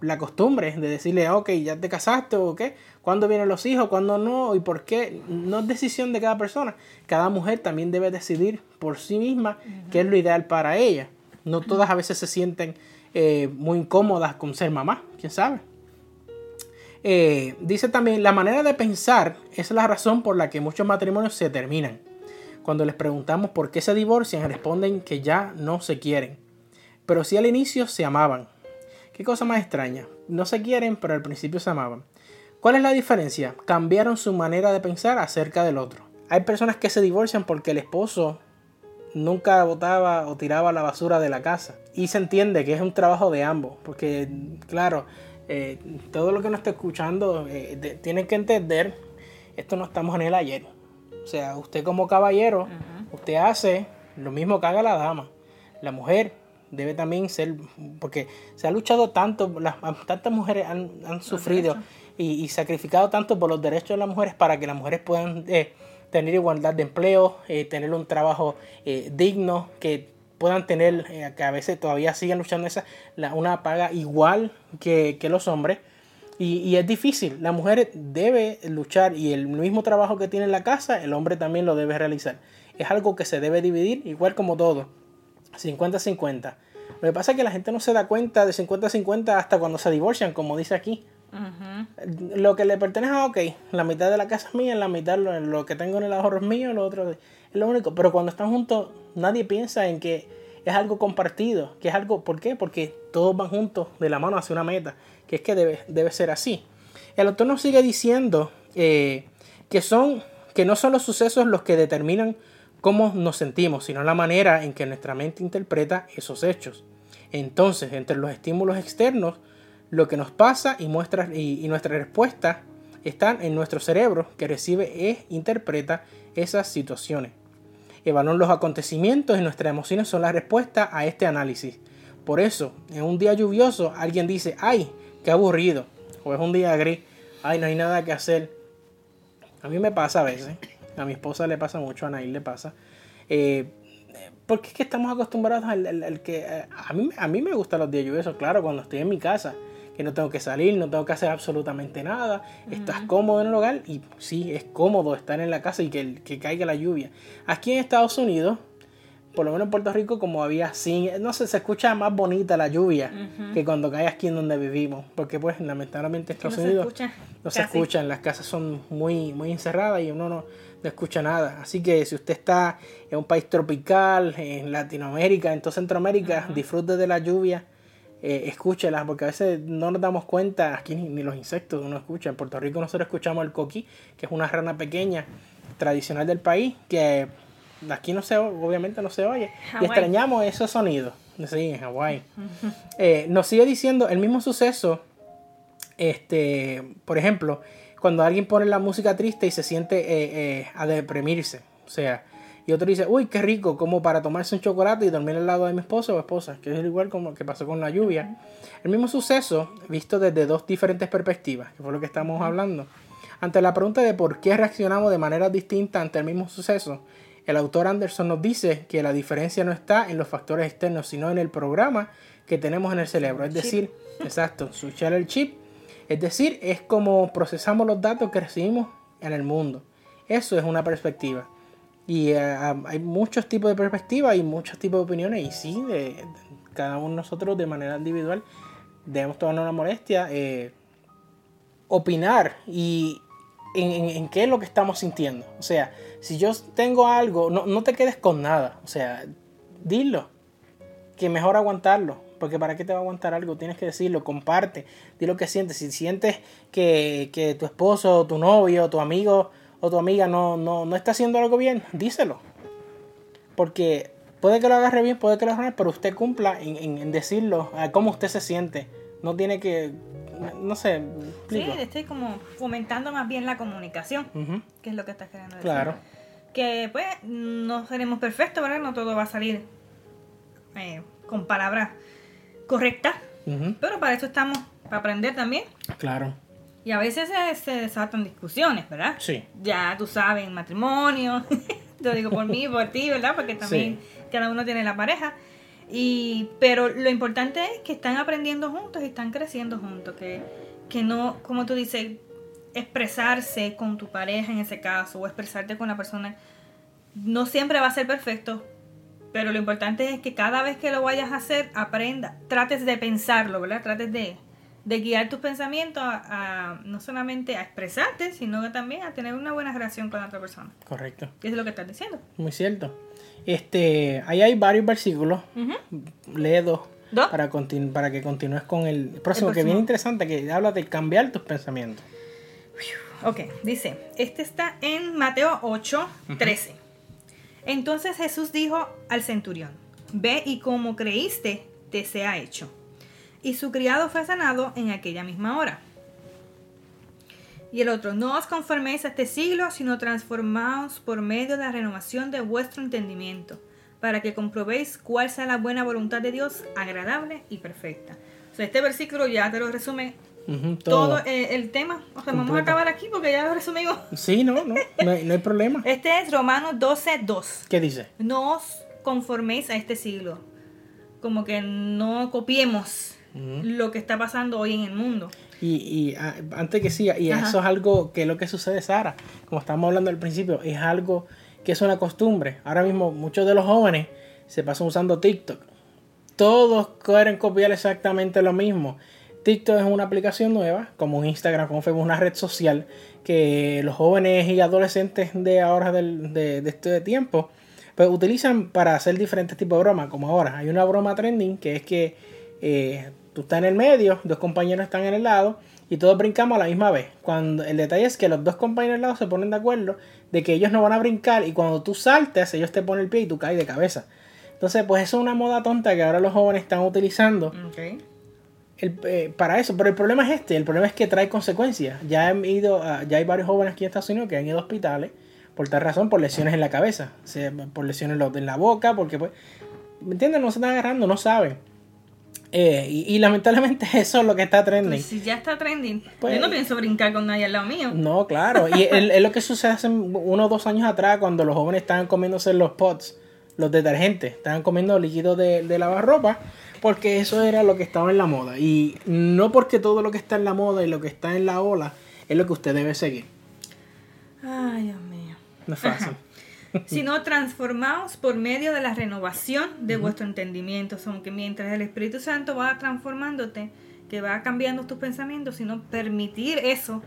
la costumbre de decirle, ok, ya te casaste o qué, cuándo vienen los hijos, cuándo no y por qué. No es decisión de cada persona. Cada mujer también debe decidir por sí misma qué es lo ideal para ella. No todas a veces se sienten eh, muy incómodas con ser mamá, quién sabe. Eh, dice también, la manera de pensar es la razón por la que muchos matrimonios se terminan. Cuando les preguntamos por qué se divorcian, responden que ya no se quieren. Pero sí al inicio se amaban Qué cosa más extraña. No se quieren, pero al principio se amaban. ¿Cuál es la diferencia? Cambiaron su manera de pensar acerca del otro. Hay personas que se divorcian porque el esposo nunca botaba o tiraba la basura de la casa. Y se entiende que es un trabajo de ambos. Porque, claro, eh, todo lo que nos está escuchando eh, tienen que entender, esto no estamos en el ayer. O sea, usted como caballero, usted hace lo mismo que haga la dama. La mujer debe también ser, porque se ha luchado tanto, las, tantas mujeres han, sufrido y, sacrificado tanto por los derechos de las mujeres para que las mujeres puedan eh, tener igualdad de empleo, eh, tener un trabajo eh, digno, que puedan tener, que a veces todavía siguen luchando esa, una paga igual que, los hombres. Y, y, es difícil, la mujer debe luchar y el mismo trabajo que tiene en la casa, el hombre también lo debe realizar. Es algo que se debe dividir, igual como todo 50-50. Lo que pasa es que la gente no se da cuenta de 50-50 hasta cuando se divorcian, como dice aquí. Lo que le pertenece a, ok, la mitad de la casa es mía, la mitad lo, que tengo en el ahorro es mío, lo otro es lo único. Pero cuando están juntos, nadie piensa en que es algo compartido, que es algo, ¿por qué? Porque todos van juntos de la mano hacia una meta, que es que debe, debe ser así. El autor nos sigue diciendo eh, que, son, que no son los sucesos los que determinan cómo nos sentimos, sino la manera en que nuestra mente interpreta esos hechos. Entonces, entre los estímulos externos, lo que nos pasa y, muestra, y, nuestra respuesta están en nuestro cerebro que recibe e interpreta esas situaciones. Evaluar los acontecimientos y nuestras emociones son la respuesta a este análisis. Por eso, en un día lluvioso, alguien dice, ay, qué aburrido. O es un día gris, ay, no hay nada que hacer. A mí me pasa a veces, a mi esposa le pasa mucho, a Nail le pasa. Eh, porque es que estamos acostumbrados al, que... Eh, a mí, a mí me gustan los días lluviosos, claro, cuando estoy en mi casa, que no tengo que salir, no tengo que hacer absolutamente nada, estás cómodo en el hogar y sí, es cómodo estar en la casa y que, que caiga la lluvia. Aquí en Estados Unidos, por lo menos en Puerto Rico, como había así, no sé, se escucha más bonita la lluvia que cuando cae aquí en donde vivimos, porque pues lamentablemente Estados Unidos no se escuchan, las casas son muy, muy encerradas y uno no no escucha nada. Así que si usted está en un país tropical, en Latinoamérica, en toda Centroamérica, disfrute de la lluvia, eh, escúchela, porque a veces no nos damos cuenta, aquí ni, los insectos uno escucha. En Puerto Rico nosotros escuchamos el coquí, que es una rana pequeña, tradicional del país, que aquí no se obviamente no se oye. Y extrañamos esos sonidos. Sí, en Hawái. Eh, nos sigue diciendo el mismo suceso, este, por ejemplo, cuando alguien pone la música triste y se siente eh, eh, a deprimirse. O sea, y otro dice, uy, qué rico, como para tomarse un chocolate y dormir al lado de mi esposo o esposa, que es igual como que pasó con la lluvia. El mismo suceso, visto desde dos diferentes perspectivas, que fue lo que estamos hablando. Ante la pregunta de por qué reaccionamos de manera distinta ante el mismo suceso, el autor Anderson nos dice que la diferencia no está en los factores externos, sino en el programa que tenemos en el cerebro. Es decir, exacto, switchar el chip es decir, es como procesamos los datos que recibimos en el mundo. Eso es una perspectiva. Y eh, hay muchos tipos de perspectivas y muchos tipos de opiniones. Y sí, de, cada uno de nosotros de manera individual debemos tomar una molestia, eh, opinar y en, qué es lo que estamos sintiendo. O sea, si yo tengo algo, no, no te quedes con nada. O sea, dilo. Que mejor aguantarlo porque para qué te va a aguantar algo, tienes que decirlo, comparte, di lo que sientes. Si sientes que, tu esposo, tu novio, tu amigo o tu amiga no, no, está haciendo algo bien, díselo. Porque puede que lo agarre bien, puede que lo agarre pero usted cumpla en, decirlo, a cómo usted se siente. No tiene que, no sé. Sí, estoy como fomentando más bien la comunicación, que es lo que estás queriendo decir. Claro. Que pues no seremos perfectos, ¿verdad? No todo va a salir eh, con palabras correcta, pero para eso estamos, para aprender también. Claro. Y a veces se, desatan discusiones, ¿verdad? Sí. Ya tú sabes, matrimonio, lo digo por mí, por ti, ¿verdad? Porque también cada uno tiene la pareja. Y, pero lo importante es que están aprendiendo juntos y están creciendo juntos, que, que no, como tú dices, expresarse con tu pareja en ese caso o expresarte con la persona no siempre va a ser perfecto, pero lo importante es que cada vez que lo vayas a hacer, aprenda, trates de pensarlo, ¿verdad? Trates de, guiar tus pensamientos a, no solamente a expresarte, sino también a tener una buena relación con la otra persona. Correcto. Eso es lo que estás diciendo. Muy cierto. Este, ahí hay varios versículos. Lee dos. Para, para que continúes con el próximo, que viene interesante, que habla de cambiar tus pensamientos. Ok, dice, este está en Mateo 8, 13. Entonces Jesús dijo al centurión, ve y como creíste, te sea hecho. Y su criado fue sanado en aquella misma hora. Y el otro, no os conforméis a este siglo, sino transformaos por medio de la renovación de vuestro entendimiento, para que comprobéis cuál sea la buena voluntad de Dios, agradable y perfecta. O sea, este versículo ya te lo resume todo, eh, el tema. O sea, vamos a acabar aquí porque ya lo resumimos. Sí, no, no, no hay, problema. Este es Romanos 12, 2. ¿Qué dice? No os conforméis a este siglo. Como que no copiemos lo que está pasando hoy en el mundo. Y, y ah, antes que siga, y eso es algo que es lo que sucede, Sara, como estábamos hablando al principio, es algo que es una costumbre. Ahora mismo muchos de los jóvenes se pasan usando TikTok. Todos quieren copiar exactamente lo mismo. TikTok es una aplicación nueva, como Instagram, como Facebook, una red social que los jóvenes y adolescentes de ahora de, este tiempo pues utilizan para hacer diferentes tipos de bromas, como ahora. Hay una broma trending que es que eh, tú estás en el medio, dos compañeros están en el lado y todos brincamos a la misma vez. Cuando el detalle es que los dos compañeros al lado se ponen de acuerdo de que ellos no van a brincar y cuando tú saltes, ellos te ponen el pie y tú caes de cabeza. Entonces, pues eso es una moda tonta que ahora los jóvenes están utilizando eh, para eso, pero el problema es este, el problema es que trae consecuencias. Ya, han ido ya hay varios jóvenes aquí en Estados Unidos que han ido a hospitales por tal razón, por lesiones en la cabeza, por lesiones en la boca, porque pues, ¿me entienden? No se están agarrando, no saben. Eh, y, lamentablemente eso es lo que está trending. Pues si ya está trending, pues yo no pienso brincar con nadie al lado mío. No, claro. Y es lo que sucede hace uno o dos años atrás cuando los jóvenes estaban comiéndose los pots, los detergentes, estaban comiendo líquidos de, de lavarropa, porque eso era lo que estaba en la moda. Y no porque todo lo que está en la moda y lo que está en la ola es lo que usted debe seguir. Ay, Dios mío. No es fácil. Sino transformados por medio de la renovación de vuestro entendimiento. Son que mientras el Espíritu Santo va transformándote, que va cambiando tus pensamientos, sino permitir eso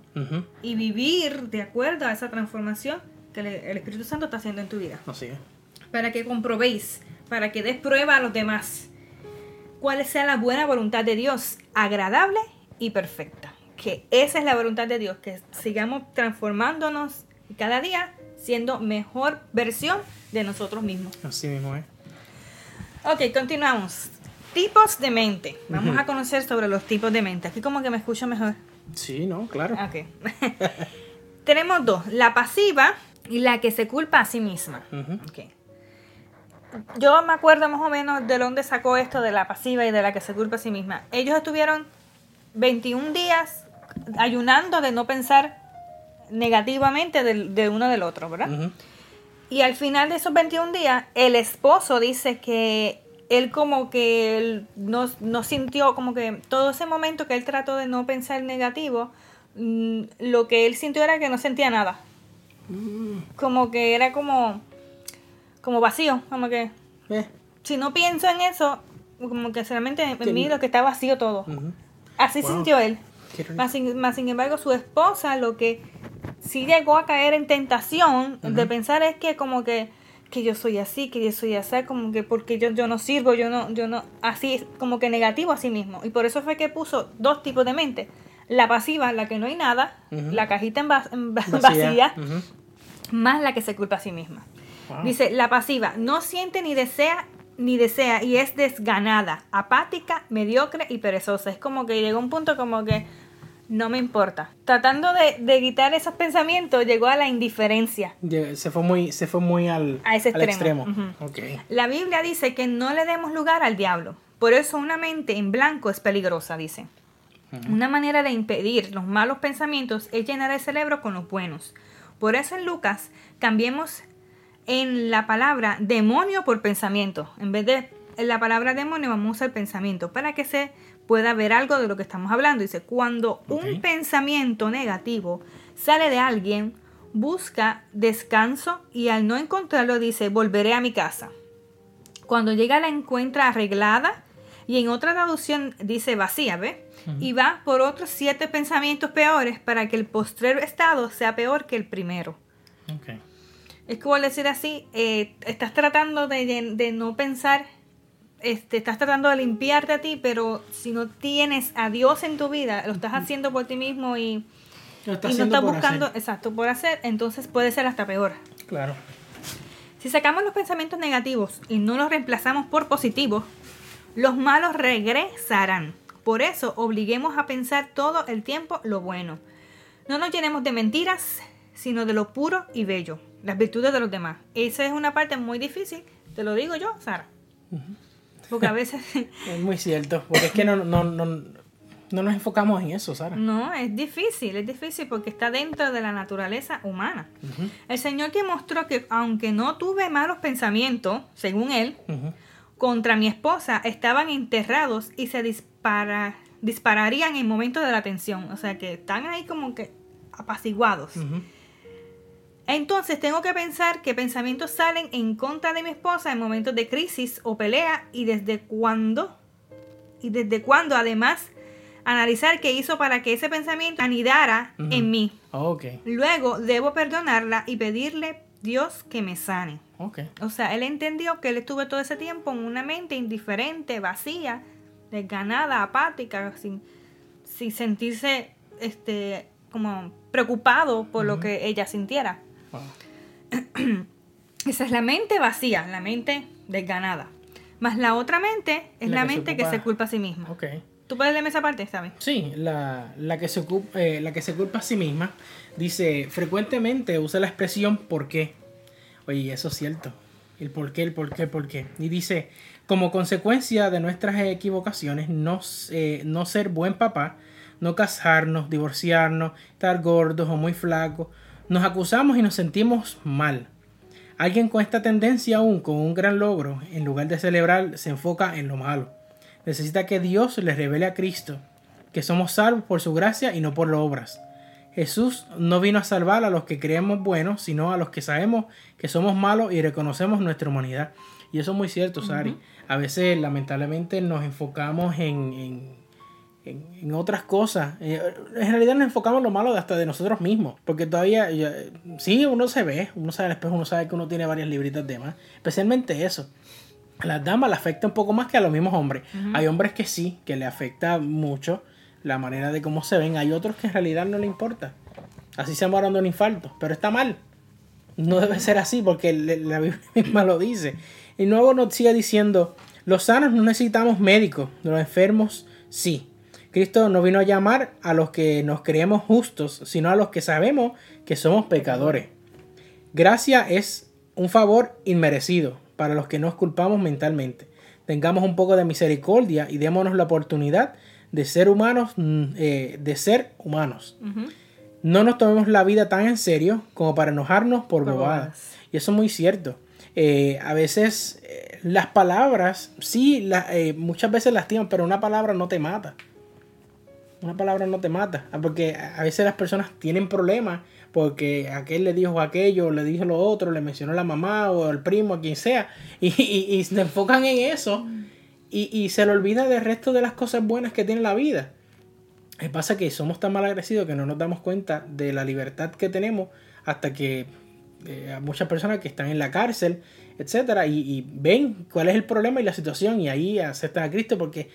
y vivir de acuerdo a esa transformación que el Espíritu Santo está haciendo en tu vida. Así es. Para que comprobéis, para que des prueba a los demás cuál sea la buena voluntad de Dios, agradable y perfecta. Que esa es la voluntad de Dios, que sigamos transformándonos cada día siendo mejor versión de nosotros mismos. Así mismo, ¿eh? Ok, continuamos. Tipos de mente. Vamos a conocer sobre los tipos de mente. Aquí como que me escucho mejor. Sí, no, claro. Ok. Tenemos dos, la pasiva y la que se culpa a sí misma. okay. Yo me acuerdo más o menos de dónde sacó esto de la pasiva y de la que se culpa a sí misma. Ellos estuvieron 21 días ayunando de no pensar negativamente de, uno del otro, ¿verdad? Y al final de esos 21 días, el esposo dice que él como que él no, sintió, como que todo ese momento que él trató de no pensar negativo, mm, lo que él sintió era que no sentía nada. Mm. Como que era como, como vacío, como que... Eh. Si no pienso en eso, como que solamente en mí lo que está vacío todo. Así sintió él. Más más sin, embargo, su esposa lo que sí llegó a caer en tentación de pensar es que como que, que yo soy así, que yo soy así, como que porque yo, yo no sirvo, yo no, yo no, así como que negativo a sí mismo. Y por eso fue que puso dos tipos de mente. La pasiva, la que no hay nada, la cajita en, vacía, más la que se culpa a sí misma. Dice, la pasiva no siente ni desea ni desea y es desganada, apática, mediocre y perezosa. Es como que llegó un punto como que no me importa. Tratando de, quitar esos pensamientos, llegó a la indiferencia. Se fue muy, se fue muy al, a ese extremo. La Biblia dice que no le demos lugar al diablo. Por eso una mente en blanco es peligrosa, dice. Una manera de impedir los malos pensamientos es llenar el cerebro con los buenos. Por eso en Lucas cambiemos en la palabra demonio por pensamiento. En vez de la palabra demonio vamos a usar pensamiento para que se pueda ver algo de lo que estamos hablando. Dice, cuando un pensamiento negativo sale de alguien, busca descanso y al no encontrarlo dice, volveré a mi casa. Cuando llega la encuentra arreglada y en otra traducción dice vacía, ¿ve? Y va por otros siete pensamientos peores para que el postrero estado sea peor que el primero. Es como decir así, eh, estás tratando de, de no pensar este, estás tratando de limpiarte a ti, pero si no tienes a Dios en tu vida, lo estás haciendo por ti mismo y, no estás buscando, exacto, por hacer, entonces puede ser hasta peor. Claro. Si sacamos los pensamientos negativos y no los reemplazamos por positivos, los malos regresarán. Por eso obliguemos a pensar todo el tiempo lo bueno. No nos llenemos de mentiras, sino de lo puro y bello, las virtudes de los demás. Esa es una parte muy difícil, te lo digo yo, Sara. Porque a veces... es muy cierto, porque es que no, no, no, no nos enfocamos en eso, Sara. No, es difícil, es difícil porque está dentro de la naturaleza humana. El Señor que mostró que aunque no tuve malos pensamientos, según Él, contra mi esposa estaban enterrados y se dispara, dispararían en momentos de la tensión. O sea que están ahí como que apaciguados. Entonces tengo que pensar qué pensamientos salen en contra de mi esposa en momentos de crisis o pelea y desde cuándo y desde cuándo además analizar qué hizo para que ese pensamiento anidara en mí. Luego debo perdonarla y pedirle Dios que me sane. O sea, él entendió que él estuvo todo ese tiempo en una mente indiferente, vacía, desganada, apática, sin, sin sentirse este como preocupado por lo que ella sintiera. Esa es la mente vacía, la mente desganada. Más la otra mente es la, mente que se culpa a sí misma. ¿Tú puedes leerme esa parte, sabes? Sí, la, que se ocupa, eh, la que se culpa a sí misma dice, frecuentemente usa la expresión ¿por qué? Oye, eso es cierto. El por qué, el por qué, el por qué. Y dice, como consecuencia de nuestras equivocaciones, no, eh, no ser buen papá, no casarnos, divorciarnos, estar gordos o muy flacos, nos acusamos y nos sentimos mal. Alguien con esta tendencia aún, con un gran logro, en lugar de celebrar, se enfoca en lo malo. Necesita que Dios le revele a Cristo que somos salvos por su gracia y no por las obras. Jesús no vino a salvar a los que creemos buenos, sino a los que sabemos que somos malos y reconocemos nuestra humanidad. Y eso es muy cierto, Sari. A veces, lamentablemente, nos enfocamos en, en, otras cosas. Eh, en realidad nos enfocamos en lo malo hasta de nosotros mismos. Porque todavía, sí, uno se ve, uno sabe el espejo, uno sabe que uno tiene varias libritas de más. Especialmente eso. A las damas le afecta un poco más que a los mismos hombres. Hay hombres que sí, que le afecta mucho la manera de cómo se ven. Hay otros que en realidad no le importa. Así se mueran de un infarto. Pero está mal. No debe ser así porque la Biblia misma lo dice. Y luego nos sigue diciendo, los sanos no necesitamos médicos, los enfermos sí. Cristo no vino a llamar a los que nos creemos justos, sino a los que sabemos que somos pecadores. Gracia es un favor inmerecido para los que nos culpamos mentalmente. Tengamos un poco de misericordia y démonos la oportunidad de ser humanos, mm, eh, de ser humanos. No nos tomemos la vida tan en serio como para enojarnos por bobadas. Y eso es muy cierto. Eh, a veces eh, las palabras, sí, muchas veces lastiman, pero una palabra no te mata. Una palabra no te mata. Ah, porque a veces las personas tienen problemas porque aquel le dijo aquello, le dijo lo otro, le mencionó la mamá o al primo, a quien sea, y, y se enfocan en eso y, se le olvida del resto de las cosas buenas que tiene la vida. Me pasa que somos tan mal agradecidos que no nos damos cuenta de la libertad que tenemos hasta que eh, muchas personas que están en la cárcel, etcétera, y, ven cuál es el problema y la situación y ahí aceptan a Cristo porque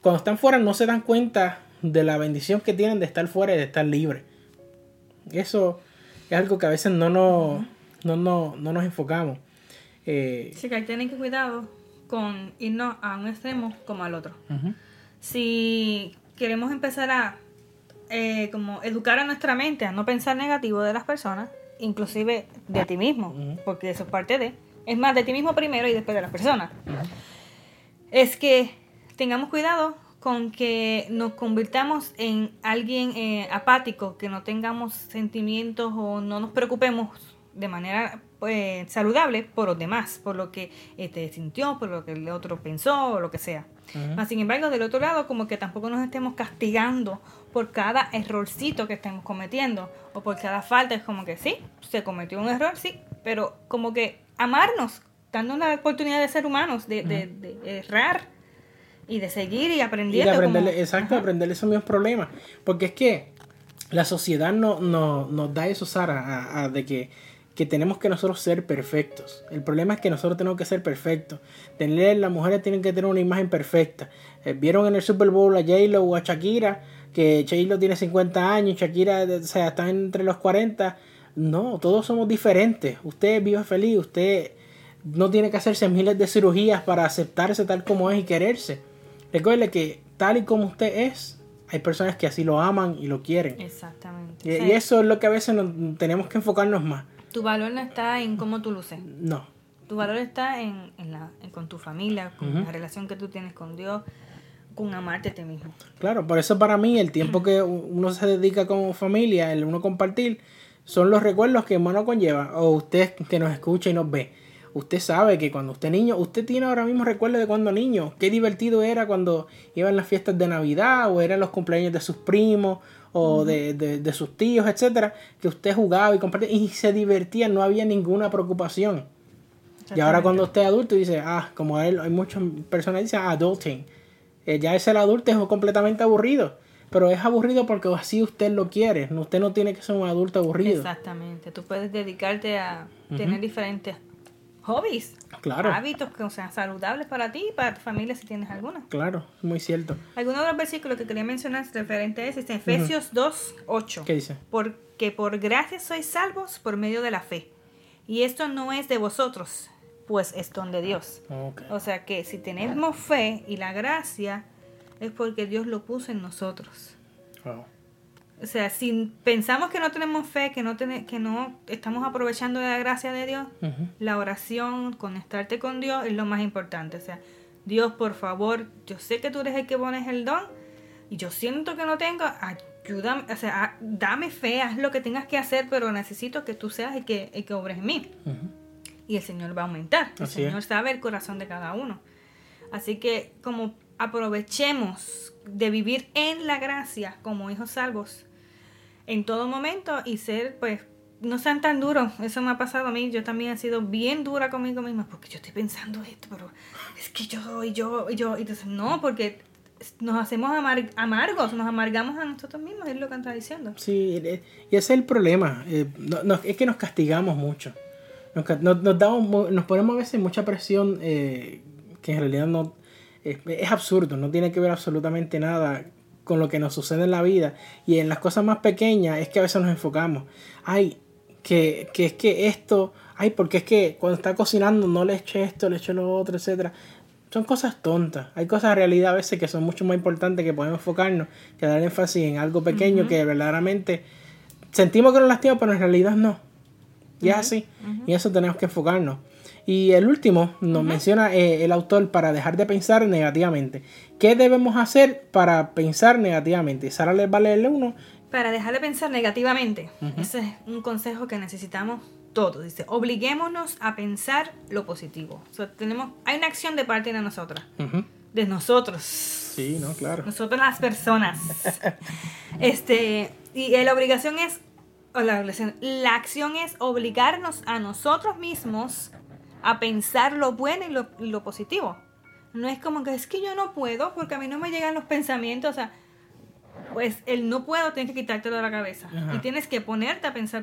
cuando están fuera no se dan cuenta de la bendición que tienen de estar fuera y de estar libre. Eso es algo que a veces no nos, no, no, nos enfocamos. Eh, sí, que hay que tener cuidado con irnos a un extremo como al otro. Si queremos empezar a eh, como educar a nuestra mente a no pensar negativo de las personas, inclusive de ti mismo, porque eso es parte de, es más de ti mismo primero y después de las personas. Es que tengamos cuidado con que nos convirtamos en alguien eh, apático, que no tengamos sentimientos o no nos preocupemos de manera pues, saludable por los demás, por lo que este, sintió, por lo que el otro pensó o lo que sea. sin embargo, del otro lado, como que tampoco nos estemos castigando por cada errorcito que estemos cometiendo o por cada falta. Es como que sí, se cometió un error, sí, pero como que amarnos, dando una oportunidad de ser humanos, de, de, errar y de seguir y aprendiendo. Y aprenderle, exacto, aprender esos mismos problemas. Porque es que la sociedad no, no, nos da eso, Sara, de que que tenemos que nosotros ser perfectos. El problema es que nosotros tenemos que ser perfectos. Tener, las mujeres tienen que tener una imagen perfecta. Eh, Vieron en el Super Bowl a J-Lo o a Shakira, que J-Lo tiene 50 años, Shakira o sea, está entre los 40. No, todos somos diferentes. Usted vive feliz, usted no tiene que hacerse miles de cirugías para aceptarse tal como es y quererse. Recuerde que tal y como usted es, hay personas que así lo aman y lo quieren. Exactamente. Y, y eso es lo que a veces tenemos que enfocarnos más tu valor no está en cómo tú luces. No. Tu valor está en, la, con tu familia, con la relación que tú tienes con Dios, con amarte a ti mismo. Claro, por eso para mí el tiempo que uno se dedica como familia, el uno compartir, son los recuerdos que uno conlleva. O usted que nos escucha y nos ve. Usted sabe que cuando usted niño, usted tiene ahora mismo recuerdos de cuando niño. Qué divertido era cuando iban las fiestas de Navidad o eran los cumpleaños de sus primos o de, de, sus tíos, etcétera, que usted jugaba y compartía y se divertía, no había ninguna preocupación. Y ahora cuando usted es adulto dice, ah, como él, hay muchas personas que dicen ah, adulting. Eh, ya es el adulto es completamente aburrido. Pero es aburrido porque así usted lo quiere. Usted no tiene que ser un adulto aburrido. Exactamente. Tú puedes dedicarte a tener diferentes hobbies, claro. hábitos que sean saludables para ti y para tu familia si tienes alguna. Claro, muy cierto. Algunos de los versículos que quería mencionar referente a eso es Efesios 2, 8. ¿Qué dice? Porque por gracia sois salvos por medio de la fe. Y esto no es de vosotros, pues es don de Dios. O sea que si tenemos fe y la gracia, es porque Dios lo puso en nosotros. O sea, si pensamos que no tenemos fe, que no, que no estamos aprovechando de la gracia de Dios, la oración, conectarte con Dios es lo más importante. O sea, Dios, por favor, yo sé que tú eres el que pones el don y yo siento que no tengo, ayúdame, o sea, dame fe, haz lo que tengas que hacer, pero necesito que tú seas el que, el que obres en mí. Y el Señor va a aumentar. El Señor sabe el corazón de cada uno. Así que como aprovechemos de vivir en la gracia como hijos salvos en todo momento y ser, pues, no sean tan duros. Eso me ha pasado a mí. Yo también he sido bien dura conmigo misma porque yo estoy pensando esto, pero es que yo y yo y yo. Entonces, no, porque nos hacemos amargos, nos amargamos a nosotros mismos, es lo que está diciendo. Sí, y ese es el problema. Eh, es que nos castigamos mucho. Nos, nos, damos, nos ponemos a veces mucha presión eh, que en realidad no es, absurdo, no tiene que ver absolutamente nada con lo que nos sucede en la vida. Y en las cosas más pequeñas es que a veces nos enfocamos. Ay, que, que es que esto, ay, porque es que cuando está cocinando no le eche esto, le eche lo otro, etcétera. Son cosas tontas. Hay cosas en realidad a veces que son mucho más importantes que podemos enfocarnos, que dar énfasis en algo pequeño que verdaderamente sentimos que nos lastima, pero en realidad no. Y es así. Y eso tenemos que enfocarnos. Y el último nos menciona eh, el autor para dejar de pensar negativamente. ¿Qué debemos hacer para pensar negativamente? Sara les va a leerle uno. Para dejar de pensar negativamente. Ese es un consejo que necesitamos todos. Dice, obliguémonos a pensar lo positivo. tenemos, hay una acción de parte de nosotras. De nosotros. Sí, no, claro. Nosotros las personas. este, y la obligación es, la, la acción es obligarnos a nosotros mismos a pensar lo bueno y lo, positivo. No es como que es que yo no puedo porque a mí no me llegan los pensamientos, o sea, pues el no puedo tienes que quitártelo de la cabeza y tienes que ponerte a pensar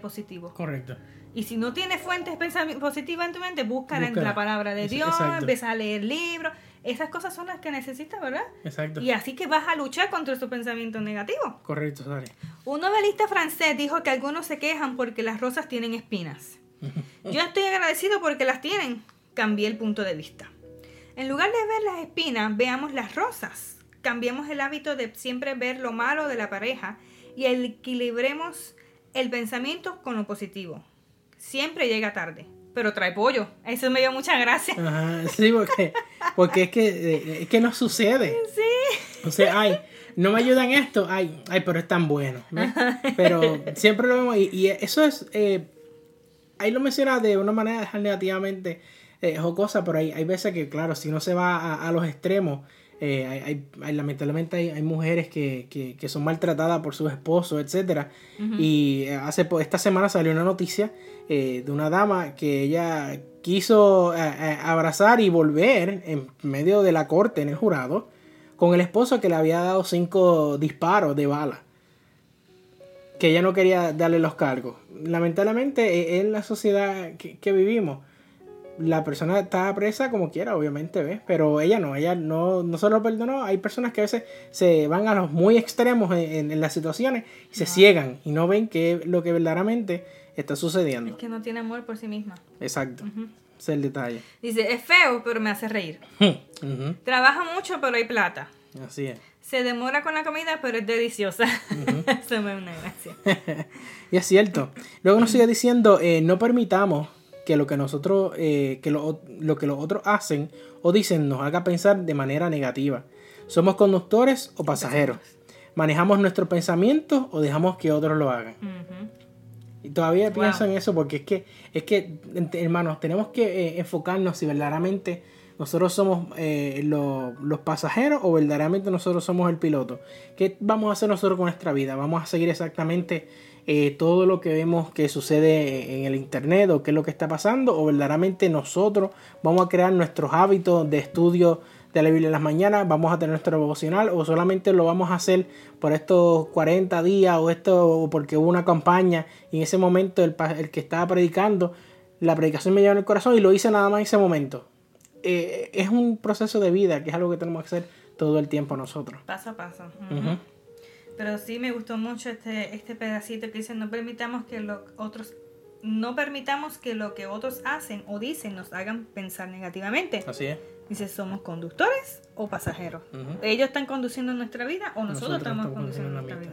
positivo. Correcto. Y si no tienes fuentes positivas en tu mente, búscala, en la palabra de Dios, empieza a leer libros. Esas cosas son las que necesitas, ¿verdad? Exacto. Y así que vas a luchar contra su pensamiento negativo. Correcto, Sari. Un novelista francés dijo que algunos se quejan porque las rosas tienen espinas. Yo estoy agradecido porque las tienen. Cambié el punto de vista. En lugar de ver las espinas, veamos las rosas. Cambiemos el hábito de siempre ver lo malo de la pareja y equilibremos el pensamiento con lo positivo. Siempre llega tarde, pero trae pollo. Eso me dio mucha gracia. sí, porque, porque es, que, es que no sucede. Sí. O sea, ay, no me ayudan esto, ay, ay, pero es tan bueno. Pero siempre lo vemos y, eso es... Eh, ahí lo menciona de una manera negativamente eh, jocosa, pero hay, hay veces que, claro, si no se va a, los extremos, eh, hay, lamentablemente hay, mujeres que, son maltratadas por sus esposos, etc. Y eh, hace esta semana salió una noticia de una dama que ella quiso abrazar y volver en medio de la corte, en el jurado, con el esposo que le había dado cinco disparos de bala que ella no quería darle los cargos. Lamentablemente, e, en la sociedad que, vivimos, la persona está presa como quiera, obviamente, ¿ves? Pero ella no, ella no, no se lo perdonó. Hay personas que a veces se van a los muy extremos en, las situaciones y se ciegan y no ven que lo que verdaderamente está sucediendo. Es que no tiene amor por sí misma. Exacto. es el detalle. Dice, es feo, pero me hace reír. Trabaja mucho, pero hay plata. Así es se demora con la comida, pero es deliciosa. Eso me una gracia. y es cierto. Luego nos sigue diciendo, eh, no permitamos que lo que nosotros, eh, que lo, que los otros hacen o dicen nos haga pensar de manera negativa. Somos conductores o pasajeros. Manejamos nuestros pensamientos o dejamos que otros lo hagan. Y todavía pienso en eso porque es que, es que, hermanos, tenemos que eh, enfocarnos si verdaderamente nosotros somos eh, los pasajeros o verdaderamente nosotros somos el piloto. ¿Qué vamos a hacer nosotros con nuestra vida? ¿Vamos a seguir exactamente eh, todo lo que vemos que sucede en el internet o qué es lo que está pasando? ¿O verdaderamente nosotros vamos a crear nuestros hábitos de estudio de la Biblia en las mañanas? ¿Vamos a tener nuestro devocional? ¿O solamente lo vamos a hacer por estos 40 días o esto porque hubo una campaña y en ese momento el, el que estaba predicando, la predicación me lleva en el corazón y lo hice nada más en ese momento? Eh, es un proceso de vida que es algo que tenemos que hacer todo el tiempo nosotros. Paso a paso. Pero sí me gustó mucho este, este pedacito que dice no permitamos que los otros no permitamos que lo que otros hacen o dicen nos hagan pensar negativamente. Así es. Dice, ¿somos conductores o pasajeros? ¿Ellos están conduciendo nuestra vida o nosotros, estamos, conduciendo nuestra vida?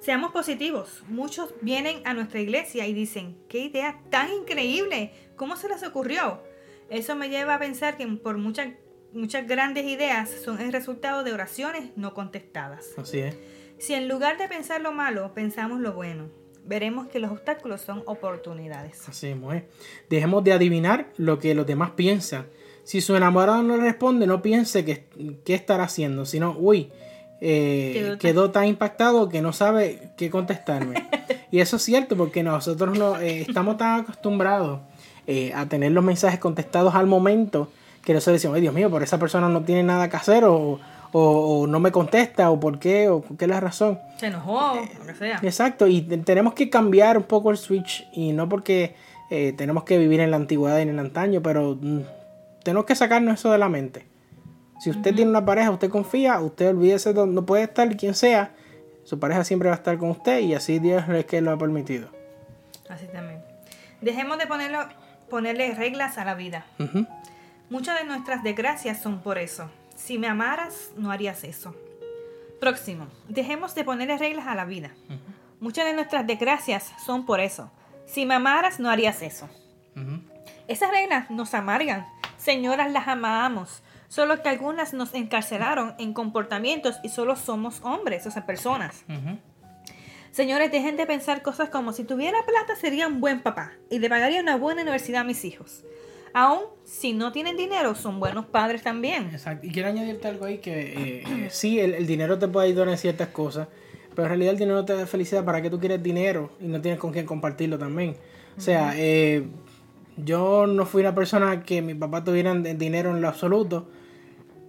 Seamos positivos. Muchos vienen a nuestra iglesia y dicen, qué idea tan increíble, ¿cómo se les ocurrió? Eso me lleva a pensar que por muchas muchas grandes ideas son el resultado de oraciones no contestadas. Así es. Si en lugar de pensar lo malo, pensamos lo bueno, veremos que los obstáculos son oportunidades. Así es, Dejemos de adivinar lo que los demás piensan. Si su enamorado no le responde, no piense que, qué estará haciendo, sino, uy, eh, quedó, tan... impactado que no sabe qué contestarme. y eso es cierto porque nosotros no, eh, estamos tan acostumbrados eh, a tener los mensajes contestados al momento que nosotros decimos, ay Dios mío, por esa persona no tiene nada que hacer o, no me contesta o por qué o qué es la razón. Se enojó, lo que sea. Exacto, y tenemos que cambiar un poco el switch y no porque tenemos que vivir en la antigüedad y en el antaño, pero mm, tenemos que sacarnos eso de la mente. Si usted tiene una pareja, usted confía, usted olvídese de no puede estar quien sea, su pareja siempre va a estar con usted y así Dios es que lo ha permitido. Así también. Dejemos de ponerlo, ponerle reglas a la vida. Muchas de nuestras desgracias son por eso. Si me amaras, no harías eso. Próximo. Dejemos de ponerle reglas a la vida. Muchas de nuestras desgracias son por eso. Si me amaras, no harías eso. Esas reglas nos amargan. Señoras, las amamos. Solo que algunas nos encarcelaron en comportamientos y solo somos hombres, o sea, personas. Señores, dejen de pensar cosas como si tuviera plata sería un buen papá y le pagaría una buena universidad a mis hijos. Aún si no tienen dinero, son buenos padres también. Exacto. Y quiero añadirte algo ahí que eh, sí, el, dinero te puede ayudar en ciertas cosas, pero en realidad el dinero te da felicidad para que tú quieres dinero y no tienes con quién compartirlo también. O sea, eh, yo no fui una persona que mi papá tuviera dinero en lo absoluto,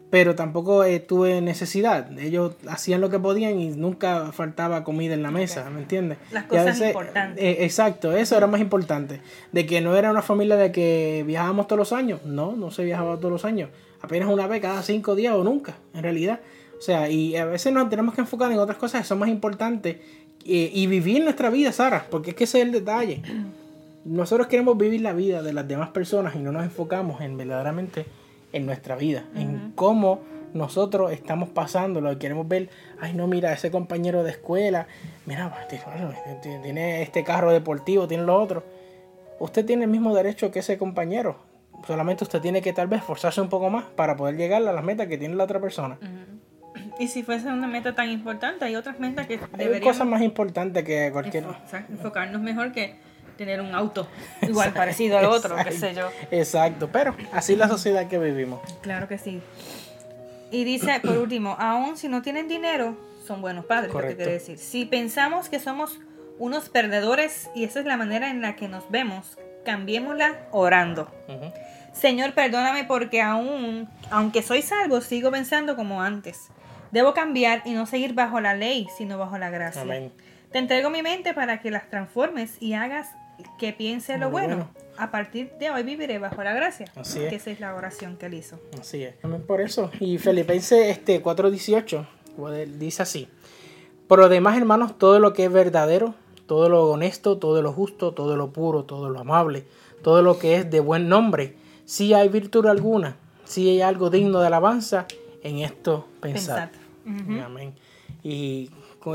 pero tampoco eh, tuve necesidad. Ellos hacían lo que podían y nunca faltaba comida en la mesa, ¿me entiendes? Las cosas importantes. Eh, exacto, eso era más importante. De que no era una familia de que viajábamos todos los años. No, no se viajaba todos los años. Apenas una vez cada cinco días o nunca, en realidad. O sea, y a veces nos tenemos que enfocar en otras cosas que son más importantes eh, y vivir nuestra vida, Sara, porque es que ese es el detalle. Nosotros queremos vivir la vida de las demás personas y no nos enfocamos en verdaderamente en nuestra vida, en cómo nosotros estamos pasando, lo que queremos ver, ay no, mira, ese compañero de escuela, mira, tiene este carro deportivo, tiene lo otro. Usted tiene el mismo derecho que ese compañero, solamente usted tiene que tal vez esforzarse un poco más para poder llegar a las metas que tiene la otra persona. Y si fuese una meta tan importante, hay otras metas que deberíamos... Hay cosas más importantes que cualquier... enfocarnos mejor que tener un auto igual parecido al otro, qué sé yo. Exacto, pero así es la sociedad que vivimos. Claro que sí. Y dice, por último, aún si no tienen dinero, son buenos padres, lo que quiere decir. Si pensamos que somos unos perdedores y esa es la manera en la que nos vemos, cambiémosla orando. Señor, perdóname porque aún, aunque soy salvo, sigo pensando como antes. Debo cambiar y no seguir bajo la ley, sino bajo la gracia. Te entrego mi mente para que las transformes y hagas que piense lo bueno. A partir de hoy viviré bajo la gracia. Así es. Que esa es la oración que él hizo. Así es. Por eso. Y Filipenses este, 4.18 dice así. Por lo demás, hermanos, todo lo que es verdadero, todo lo honesto, todo lo justo, todo lo puro, todo lo amable, todo lo que es de buen nombre, si hay virtud alguna, si hay algo digno de alabanza, en esto pensad. Amén. Y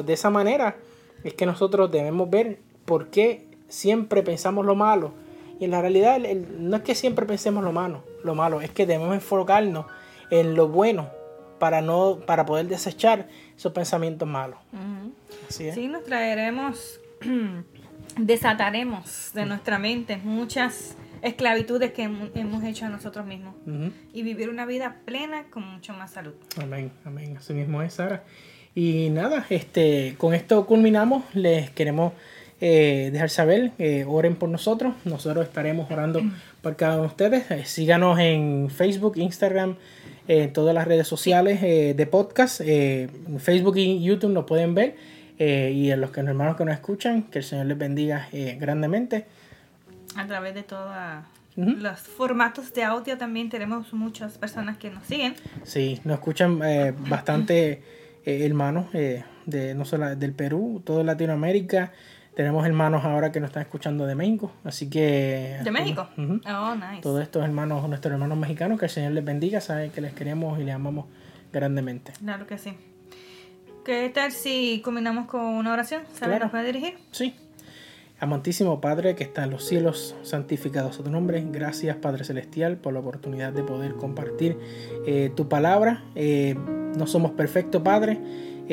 de esa manera es que nosotros debemos ver por qué siempre pensamos lo malo. Y en la realidad no es que siempre pensemos lo malo, lo malo, es que debemos enfocarnos en lo bueno para no para poder desechar esos pensamientos malos. Sí, nos traeremos, desataremos de nuestra mente muchas esclavitudes que hemos hecho a nosotros mismos y vivir una vida plena con mucho más salud. Amén, amén. Así mismo es, Sara. Y nada, este, con esto culminamos. Les queremos eh, dejar saber, eh, oren por nosotros. Nosotros estaremos orando por cada uno de ustedes. Eh, síganos en Facebook, Instagram, en todas las redes sociales de podcast. en Facebook y YouTube nos pueden ver. y a los que, hermanos que nos escuchan, que el Señor les bendiga grandemente. A través de todos los formatos de audio también tenemos muchas personas que nos siguen. Sí, nos escuchan bastante hermanos de no solo del Perú, toda Latinoamérica Tenemos hermanos ahora que nos están escuchando de México, así que... ¿De México? Ujú. Oh, nice. Todos estos hermanos, nuestros hermanos mexicanos, que el Señor les bendiga, saben que les queremos y les amamos grandemente. Claro que sí. ¿Qué tal si combinamos con una oración? ¿Sabes? Claro. ¿Nos puede dirigir? Sí. Amantísimo Padre que está en los cielos, santificado sea tu nombre. Gracias Padre Celestial por la oportunidad de poder compartir eh, tu palabra. Eh, no somos perfectos, Padre,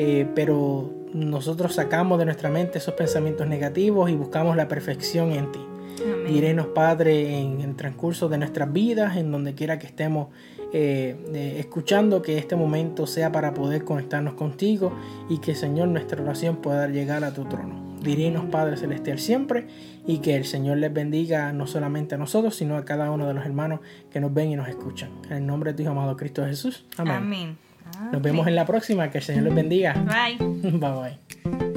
eh, pero nosotros sacamos de nuestra mente esos pensamientos negativos y buscamos la perfección en ti. Amén. Direnos, Padre, en el transcurso de nuestras vidas, en donde quiera que estemos eh, eh, escuchando, que este momento sea para poder conectarnos contigo y que, Señor, nuestra oración pueda llegar a tu trono. Direnos, Padre Celestial, siempre y que el Señor les bendiga no solamente a nosotros, sino a cada uno de los hermanos que nos ven y nos escuchan. En el nombre de tu Hijo amado Cristo Jesús. Amén. Amén. Nos vemos en la próxima. Que el Señor les bendiga. Bye. Bye bye.